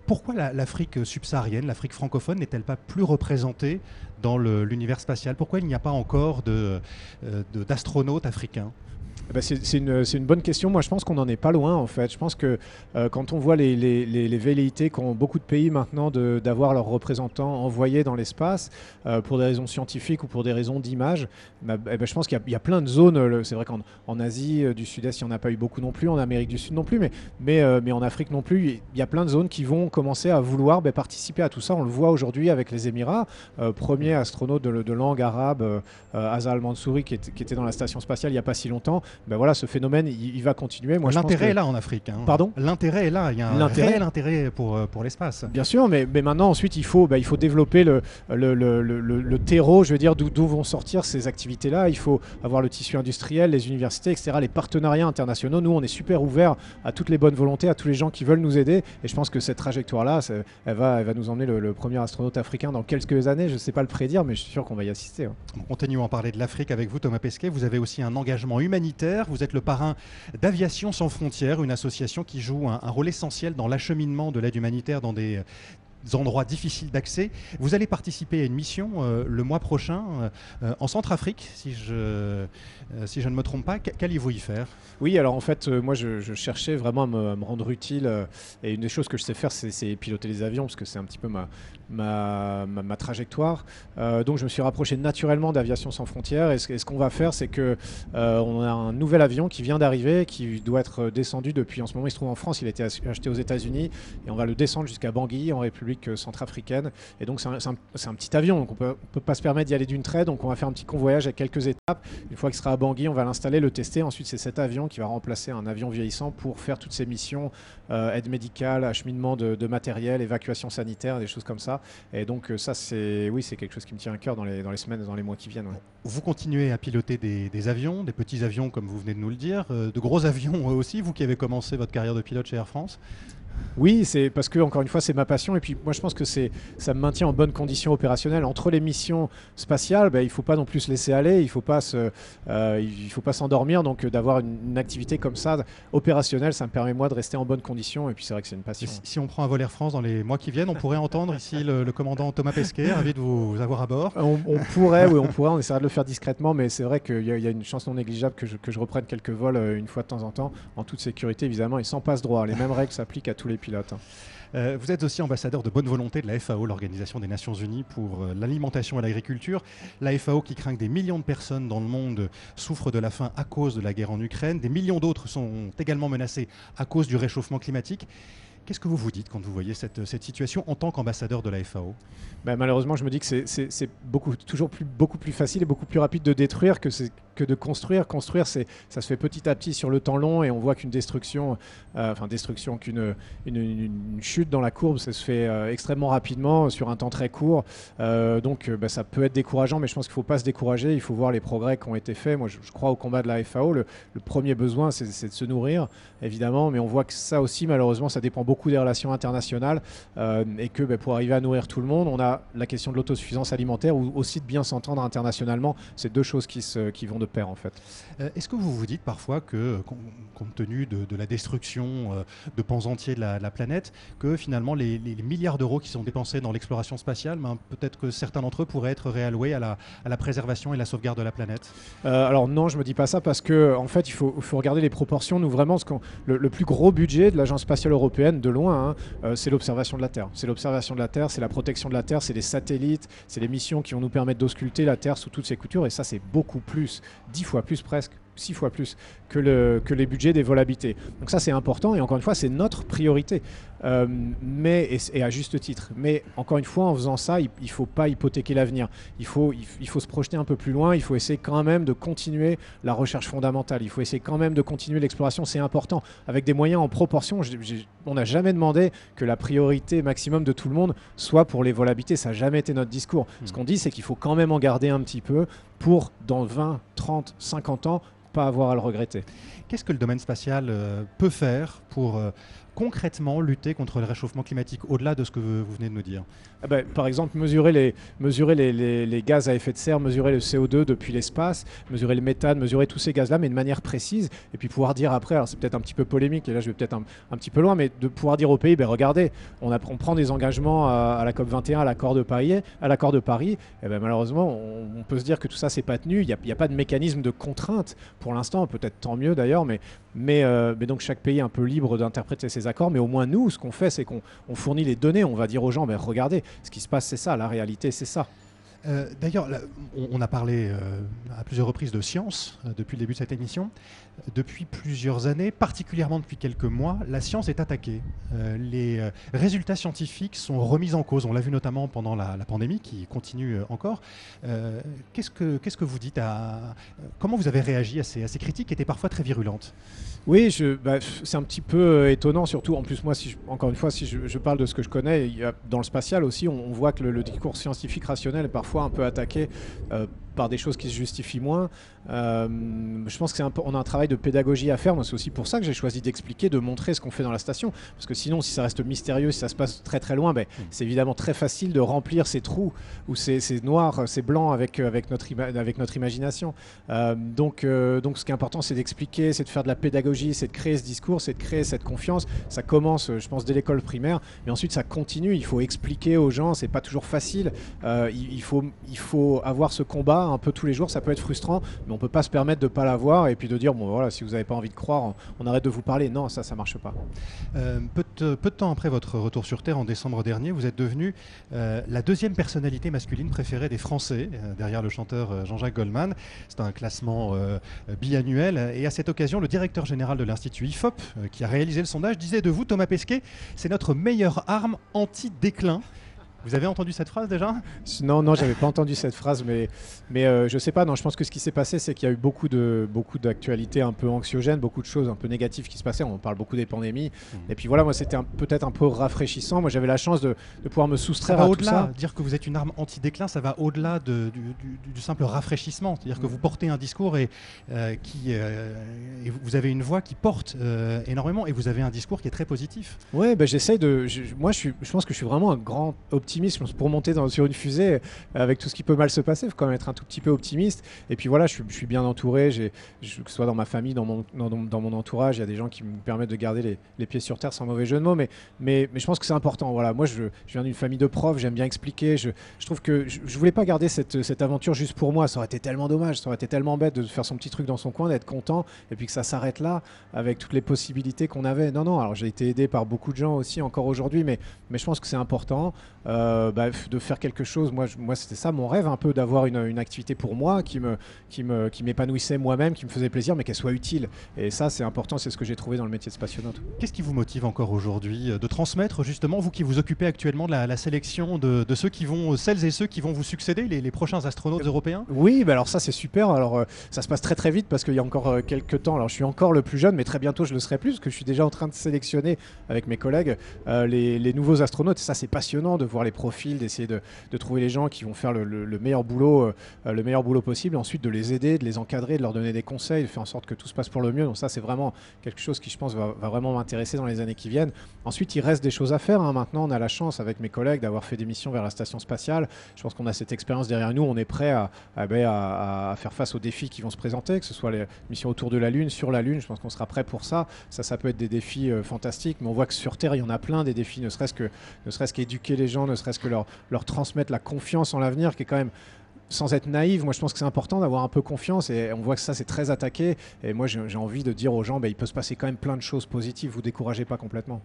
Pourquoi l'Afrique subsaharienne, l'Afrique francophone, n'est-elle pas plus représentée dans l'univers spatial? Pourquoi il n'y a pas encore d'astronautes africains? Ben, c'est une, bonne question. Moi, je pense qu'on n'en est pas loin, en fait. Je pense que euh, quand on voit les, velléités qu'ont beaucoup de pays maintenant d'avoir leurs représentants envoyés dans l'espace euh, pour des raisons scientifiques ou pour des raisons d'image, bah, eh ben, je pense qu'il y, a plein de zones. C'est vrai qu'en Asie euh, du Sud-Est, il n'y en a pas eu beaucoup non plus, en Amérique du Sud non plus, mais, mais, en Afrique non plus, il y a plein de zones qui vont commencer à vouloir bah, participer à tout ça. On le voit aujourd'hui avec les Émirats. premier astronaute de, langue arabe, Azal Mansouri, qui, qui était dans la station spatiale il n'y a pas si longtemps, ben voilà, ce phénomène, il, va continuer. L'intérêt est là en Afrique. Hein. Pardon? L'intérêt est là. Il y a un réel intérêt pour, euh, pour l'espace. Bien sûr, mais, mais maintenant, ensuite, il faut, bah, il faut développer le, le, le, le, terreau, je veux dire, d'où vont sortir ces activités-là. Il faut avoir le tissu industriel, les universités, etc., les partenariats internationaux. Nous, on est super ouverts à toutes les bonnes volontés, à tous les gens qui veulent nous aider. Et je pense que cette trajectoire-là, elle va, elle va nous emmener le, premier astronaute africain dans quelques années. Je ne sais pas le prédire, mais je suis sûr qu'on va y assister. Continuons à parler de l'Afrique avec vous, Thomas Pesquet. Vous avez aussi un engagement humanitaire vous êtes le parrain d'Aviation sans frontières, une association qui joue un, rôle essentiel dans l'acheminement de l'aide humanitaire dans des endroits difficiles d'accès. Vous allez participer à une mission euh, le mois prochain euh, en Centrafrique, si je, euh, si je ne me trompe pas. Qu'allez-vous y faire? Oui, alors en fait, euh, moi je, cherchais vraiment à me, rendre utile. Euh, et une des choses que je sais faire, c'est piloter les avions, parce que c'est un petit peu ma, ma, trajectoire. donc je me suis rapproché naturellement d'Aviation sans frontières. Et ce, qu'on va faire, c'est que on a un nouvel avion qui vient d'arriver, qui doit être descendu depuis. En ce moment, il se trouve en France. Il a été acheté aux États-Unis et on va le descendre jusqu'à Bangui, en République centrafricaine. Et donc c'est un, petit avion, donc on peut, peut pas se permettre d'y aller d'une traite. Donc on va faire un petit convoyage avec quelques étapes. Une fois qu'il sera à Bangui, on va l'installer, le tester. Ensuite, c'est cet avion qui va remplacer un avion vieillissant pour faire toutes ces missions euh, aide médicale, acheminement de, matériel, évacuation sanitaire, des choses comme ça. Et donc, euh, ça, c'est oui, c'est quelque chose qui me tient à cœur dans les, dans les semaines, dans les mois qui viennent. Vous continuez à piloter des, avions, des petits avions, comme vous venez de nous le dire, euh, de gros avions aussi, vous qui avez commencé votre carrière de pilote chez Air France Oui, c'est parce que encore une fois, c'est ma passion. Et puis moi, je pense que c'est ça me maintient en bonne condition opérationnelle. Entre les missions spatiales, ben, il faut pas non plus se laisser aller. Il faut pas se, euh, il faut pas s'endormir. Donc d'avoir une, activité comme ça opérationnelle, ça me permet moi de rester en bonne condition. Et puis c'est vrai que c'est une passion. Si, on prend un vol Air France dans les mois qui viennent, on pourrait entendre ici le, commandant Thomas Pesquet, ravi de vous avoir à bord. On, pourrait, oui, on pourrait. On essaiera de le faire discrètement, mais c'est vrai qu'il y, a une chance non négligeable que je, que je reprenne quelques vols euh, une fois de temps en temps, en toute sécurité évidemment, et sans passe droit. Les mêmes règles s'appliquent à les pilote. Hein. Euh, vous êtes aussi ambassadeur de bonne volonté de la FAO, l'Organisation des Nations Unies pour euh, l'alimentation et l'agriculture. La FAO qui craint que des millions de personnes dans le monde souffrent de la faim à cause de la guerre en Ukraine. Des millions d'autres sont également menacés à cause du réchauffement climatique. Qu'est-ce que vous vous dites quand vous voyez cette, situation en tant qu'ambassadeur de la FAO ben, Malheureusement, je me dis que c'est toujours beaucoup plus facile et beaucoup plus rapide de détruire que, de construire. Construire, ça se fait petit à petit sur le temps long et on voit qu'une destruction, euh, enfin destruction, qu'une une, chute dans la courbe, ça se fait euh, extrêmement rapidement sur un temps très court. Euh, donc ben, ça peut être décourageant, mais je pense qu'il ne faut pas se décourager. Il faut voir les progrès qui ont été faits. Moi, je, crois au combat de la FAO. Le, premier besoin, c'est de se nourrir, évidemment, mais on voit que ça aussi, malheureusement, ça dépend beaucoup des relations internationales et que ben, pour arriver à nourrir tout le monde, on a la question de l'autosuffisance alimentaire ou aussi de bien s'entendre internationalement. C'est deux choses qui, se, qui vont de pair en fait. Euh, est-ce que vous vous dites parfois que, compte tenu de, la destruction euh, de pans entiers de la, planète, que finalement les, milliards d'euros qui sont dépensés dans l'exploration spatiale, ben, peut-être que certains d'entre eux pourraient être réalloués à la, à la préservation et la sauvegarde de la planète? Alors non, je me dis pas ça parce que en fait il faut, faut regarder les proportions. Nous vraiment, ce le, le plus gros budget de l'Agence spatiale européenne de loin Hein, euh, c'est l'observation de la Terre. C'est l'observation de la Terre, c'est la protection de la Terre, c'est les satellites, c'est les missions qui vont nous permettre d'ausculter la Terre sous toutes ses coutures. Et ça, c'est beaucoup plus, dix fois plus presque six fois plus que, le, que les budgets des vols habités. Donc ça c'est important et encore une fois c'est notre priorité, euh, mais, et, à juste titre. Mais encore une fois en faisant ça, il ne faut pas hypothéquer l'avenir. Il faut, il, faut se projeter un peu plus loin, il faut essayer quand même de continuer la recherche fondamentale, il faut essayer quand même de continuer l'exploration, c'est important, avec des moyens en proportion. on n'a jamais demandé que la priorité maximum de tout le monde soit pour les vols habités, ça n'a jamais été notre discours. Ce hmm. qu'on dit c'est qu'il faut quand même en garder un petit peu pour dans 20, 30, 50 ans pas avoir à le regretter. Qu'est-ce que le domaine spatial euh, peut faire pour euh, concrètement lutter contre le réchauffement climatique, au-delà de ce que vous venez de nous dire ah ben, Par exemple, mesurer, les, gaz à effet de serre, mesurer le CO2 depuis l'espace, mesurer le méthane, mesurer tous ces gaz-là, mais de manière précise, et puis pouvoir dire après, alors c'est peut-être un petit peu polémique, et là je vais peut-être un, petit peu loin, mais de pouvoir dire au pays, ben regardez, on, prend des engagements à, la COP21, à l'accord de Paris, à l'accord de Paris, et ben malheureusement, on, peut se dire que tout ça, c'est pas tenu, il n'y a, pas de mécanisme de contrainte pour l'instant, peut-être tant mieux d'ailleurs, euh, mais donc chaque pays est un peu libre d'interpréter ses accords, mais au moins nous, ce qu'on fait, c'est qu'on fournit les données, on va dire aux gens, mais regardez, ce qui se passe, c'est ça, la réalité, c'est ça. Euh, d'ailleurs, on, a parlé euh, à plusieurs reprises de science euh, depuis le début de cette émission. Depuis plusieurs années, particulièrement depuis quelques mois, la science est attaquée. les résultats scientifiques sont remis en cause. On l'a vu notamment pendant la, pandémie, qui continue encore. Qu'est-ce que vous dites à comment vous avez réagi à ces, critiques qui étaient parfois très virulentes? Oui, bah, c'est un petit peu étonnant, surtout en plus moi, encore une fois, si je, parle de ce que je connais, dans le spatial aussi, on, voit que le, discours scientifique rationnel est parfois un peu attaqué euh, par des choses qui se justifient moins. Euh, je pense qu'on a un travail de pédagogie à faire. Moi, c'est aussi pour ça que j'ai choisi d'expliquer, de montrer ce qu'on fait dans la station. Parce que sinon, si ça reste mystérieux, si ça se passe très très loin, ben, mm. c'est évidemment très facile de remplir ces trous ou ces, noirs, ces blancs avec, euh, avec, notre, avec notre imagination. Euh, donc, donc, ce qui est important, c'est d'expliquer, c'est de faire de la pédagogie, c'est de créer ce discours, c'est de créer cette confiance. Ça commence, je pense, dès l'école primaire, mais ensuite ça continue. Il faut expliquer aux gens, c'est pas toujours facile. il, faut, il faut avoir ce combat un peu tous les jours, ça peut être frustrant, mais on peut pas se permettre de pas l'avoir et puis de dire bon voilà, si vous n'avez pas envie de croire, on arrête de vous parler. Non, ça, ça marche pas. Euh, peu, de, temps après votre retour sur Terre en décembre dernier, vous êtes devenu euh, la deuxième personnalité masculine préférée des Français, euh, derrière le chanteur Jean-Jacques Goldman. C'est un classement biannuel et à cette occasion, le directeur général de l'Institut IFOP, qui a réalisé le sondage, disait de vous, Thomas Pesquet, c'est notre meilleure arme anti-déclin. Vous avez entendu cette phrase déjà? Non, non, j'avais pas entendu cette phrase, mais, mais euh, je sais pas. Non, je pense que ce qui s'est passé, c'est qu'il y a eu beaucoup de beaucoup d'actualités un peu anxiogènes, beaucoup de choses un peu négatives qui se passaient. On parle beaucoup des pandémies. Mmh. Et puis voilà, moi, c'était peut-être un peu rafraîchissant. Moi, j'avais la chance de, de, pouvoir me soustraire ça à tout ça. Dire que vous êtes une arme anti-déclin, ça va au-delà du, du, simple rafraîchissement. C'est-à-dire que mmh. vous portez un discours et euh, qui euh, et vous avez une voix qui porte énormément et vous avez un discours qui est très positif. Ouais, ben j'essaye de. moi, je, suis, je pense que je suis vraiment un grand optimiste pour monter sur une fusée avec tout ce qui peut mal se passer. Il faut quand même être un tout petit peu optimiste. Et puis voilà, je suis, bien entouré. que ce soit dans ma famille, dans mon, dans, mon entourage, il y a des gens qui me permettent de garder les, pieds sur terre sans mauvais jeu de mots. Mais, mais, mais je pense que c'est important. Voilà, moi, je, viens d'une famille de profs. J'aime bien expliquer. Je, trouve que je, je, voulais pas garder cette, cette aventure juste pour moi. Ça aurait été tellement dommage. Ça aurait été tellement bête de faire son petit truc dans son coin, d'être content et puis que ça s'arrête là avec toutes les possibilités qu'on avait. Non, non. Alors j'ai été aidé par beaucoup de gens aussi encore aujourd'hui, mais, mais je pense que c'est important euh, bah, de faire quelque chose. Moi, moi c'était ça mon rêve un peu d'avoir une, une, activité pour moi qui me qui me qui m'épanouissait moi-même, qui me faisait plaisir, mais qu'elle soit utile. Et ça, c'est important. C'est ce que j'ai trouvé dans le métier de spationaute. Qu'est-ce qui vous motive encore aujourd'hui euh, de transmettre justement vous qui vous occupez actuellement de la, sélection de, de, ceux qui vont, celles et ceux qui vont vous succéder, les, les prochains astronautes européens? Oui, bah alors ça c'est super. Alors euh, ça se passe très très vite parce qu'il y a encore quelques temps. Alors je suis encore le plus jeune, mais très bientôt je le serai plus parce que je suis déjà en train de sélectionner avec mes collègues les, les, nouveaux astronautes. Et ça c'est passionnant de voir les profils, d'essayer de, trouver les gens qui vont faire le, meilleur boulot, euh, le meilleur boulot possible, ensuite de les aider, de les encadrer, de leur donner des conseils, de faire en sorte que tout se passe pour le mieux. Donc ça, c'est vraiment quelque chose qui, je pense, va, vraiment m'intéresser dans les années qui viennent. Ensuite, il reste des choses à faire. Hein. Maintenant, on a la chance avec mes collègues d'avoir fait des missions vers la station spatiale. Je pense qu'on a cette expérience derrière nous. On est prêt à, ben, à, faire face aux défis qui vont se présenter, que ce soit les missions autour de la Lune, sur la Lune. Je pense qu'on sera prêt pour ça. Ça, ça peut être des défis euh, fantastiques, mais on voit que sur Terre, il y en a plein des défis, ne serait-ce que, ne serait-ce qu'éduquer les gens, ne serait-ce que leur, leur transmettre la confiance en l'avenir, qui est quand même sans être naïve, moi je pense que c'est important d'avoir un peu confiance et on voit que ça c'est très attaqué. Et moi j'ai envie de dire aux gens, bah, il peut se passer quand même plein de choses positives, vous découragez pas complètement.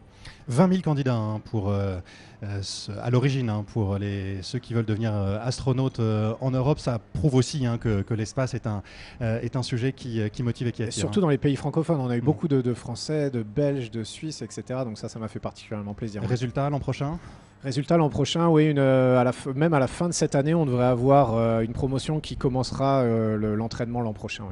20 000 candidats hein, pour, euh, euh, à l'origine hein, pour les, ceux qui veulent devenir euh, astronautes en Europe, ça prouve aussi hein, que, l'espace est un, est un sujet qui, qui motive et qui attire. surtout dans les pays francophones, on a eu mm. beaucoup de, de, Français, de Belges, de Suisses, etc. Donc ça, ça m'a fait particulièrement plaisir. Résultat l'an prochain? Résultat l'an prochain, oui, euh, à même à la fin de cette année, on devrait avoir euh, une promotion qui commencera euh, l'entraînement l'an prochain.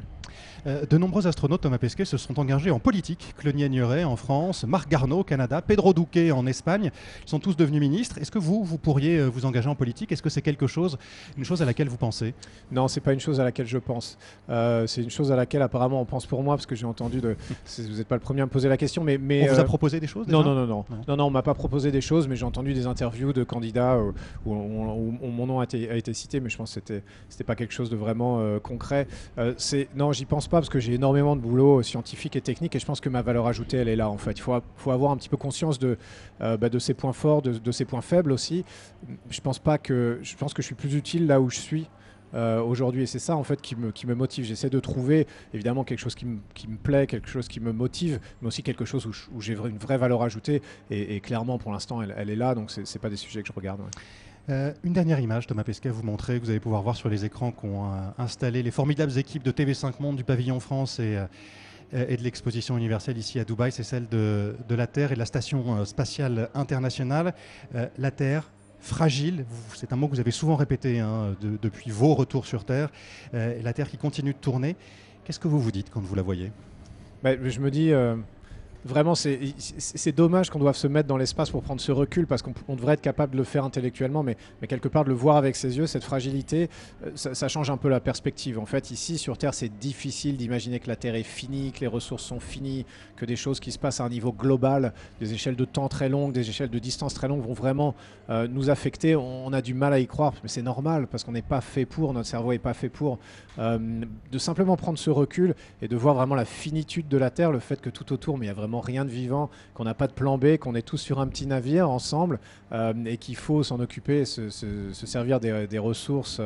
Euh, de nombreux astronautes, Thomas Pesquet, se sont engagés en politique. Clonie Agnoret en France, Marc Garneau au Canada, Pedro Duque en Espagne. Ils sont tous devenus ministres. Est-ce que vous, vous pourriez euh, vous engager en politique? Est-ce que c'est quelque chose, une chose à laquelle vous pensez? Non, c'est pas une chose à laquelle je pense. Euh, c'est une chose à laquelle apparemment on pense pour moi, parce que j'ai entendu de. vous n'êtes pas le premier à me poser la question, mais. mais on vous a proposé des choses non, non, non, non, non, non, on m'a pas proposé des choses, mais j'ai entendu des interviews de candidats où, mon nom a été, a été, cité, mais je pense que c'était, c'était pas quelque chose de vraiment concret. c'est non, j'y pense pas parce que j'ai énormément de boulot scientifique et technique et je pense que ma valeur ajoutée, elle est là en fait. Il faut, avoir un petit peu conscience de, euh, bah, de ses points forts, de, ses points faibles aussi. Je pense pas que je pense que je suis plus utile là où je suis. Euh, aujourd'hui et c'est ça en fait qui me, motive. J'essaie de trouver évidemment quelque chose qui me, plaît, quelque chose qui me motive, mais aussi quelque chose où, j'ai une vraie valeur ajoutée et, clairement pour l'instant elle, est là donc c'est pas des sujets que je regarde. Euh, une dernière image, Thomas Pesquet, vous montrer, que vous allez pouvoir voir sur les écrans qu'ont euh, installé les formidables équipes de TV5 Monde du pavillon France et, euh, et de l'exposition universelle ici à Dubaï. C'est celle de, la Terre et de la Station spatiale internationale. la Terre, fragile, c'est un mot que vous avez souvent répété hein, depuis vos retours sur Terre, la Terre qui continue de tourner. Qu'est-ce que vous vous dites quand vous la voyez? Ben, Je me dis, vraiment, c'est dommage qu'on doive se mettre dans l'espace pour prendre ce recul parce qu'on devrait être capable de le faire intellectuellement, mais, quelque part de le voir avec ses yeux, cette fragilité, euh, ça, change un peu la perspective. En fait, ici sur Terre, c'est difficile d'imaginer que la Terre est finie, que les ressources sont finies, que des choses qui se passent à un niveau global, des échelles de temps très longues, des échelles de distance très longues vont vraiment euh, nous affecter. On, a du mal à y croire, mais c'est normal parce qu'on n'est pas fait pour, notre cerveau n'est pas fait pour. Euh, de simplement prendre ce recul et de voir vraiment la finitude de la Terre, le fait que tout autour, mais il y a vraiment rien de vivant, qu'on n'a pas de plan B, qu'on est tous sur un petit navire ensemble euh, et qu'il faut s'en occuper, se, se, servir des, des ressources.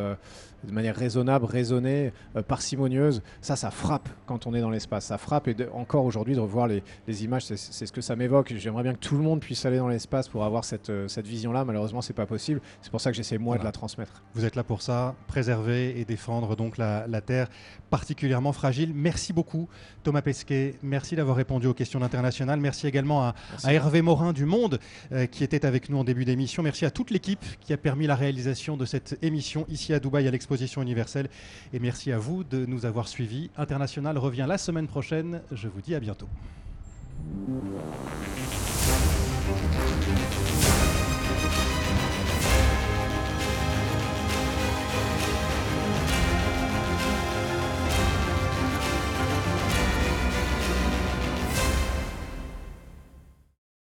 Euh, de manière raisonnable, raisonnée, parcimonieuse. Ça, ça frappe quand on est dans l'espace. Ça frappe et encore aujourd'hui de revoir les, images, c'est ce que ça m'évoque. J'aimerais bien que tout le monde puisse aller dans l'espace pour avoir cette, cette vision-là. Malheureusement, c'est pas possible. C'est pour ça que j'essaie moi de la transmettre. Vous êtes là pour ça, préserver et défendre donc la, la Terre particulièrement fragile. Merci beaucoup Thomas Pesquet. Merci d'avoir répondu aux questions internationales. Merci également à, Hervé Morin du Monde euh, qui était avec nous en début d'émission. Merci à toute l'équipe qui a permis la réalisation de cette émission ici à Dubaï à universelle. Et merci à vous de nous avoir suivis. International revient la semaine prochaine. Je vous dis à bientôt.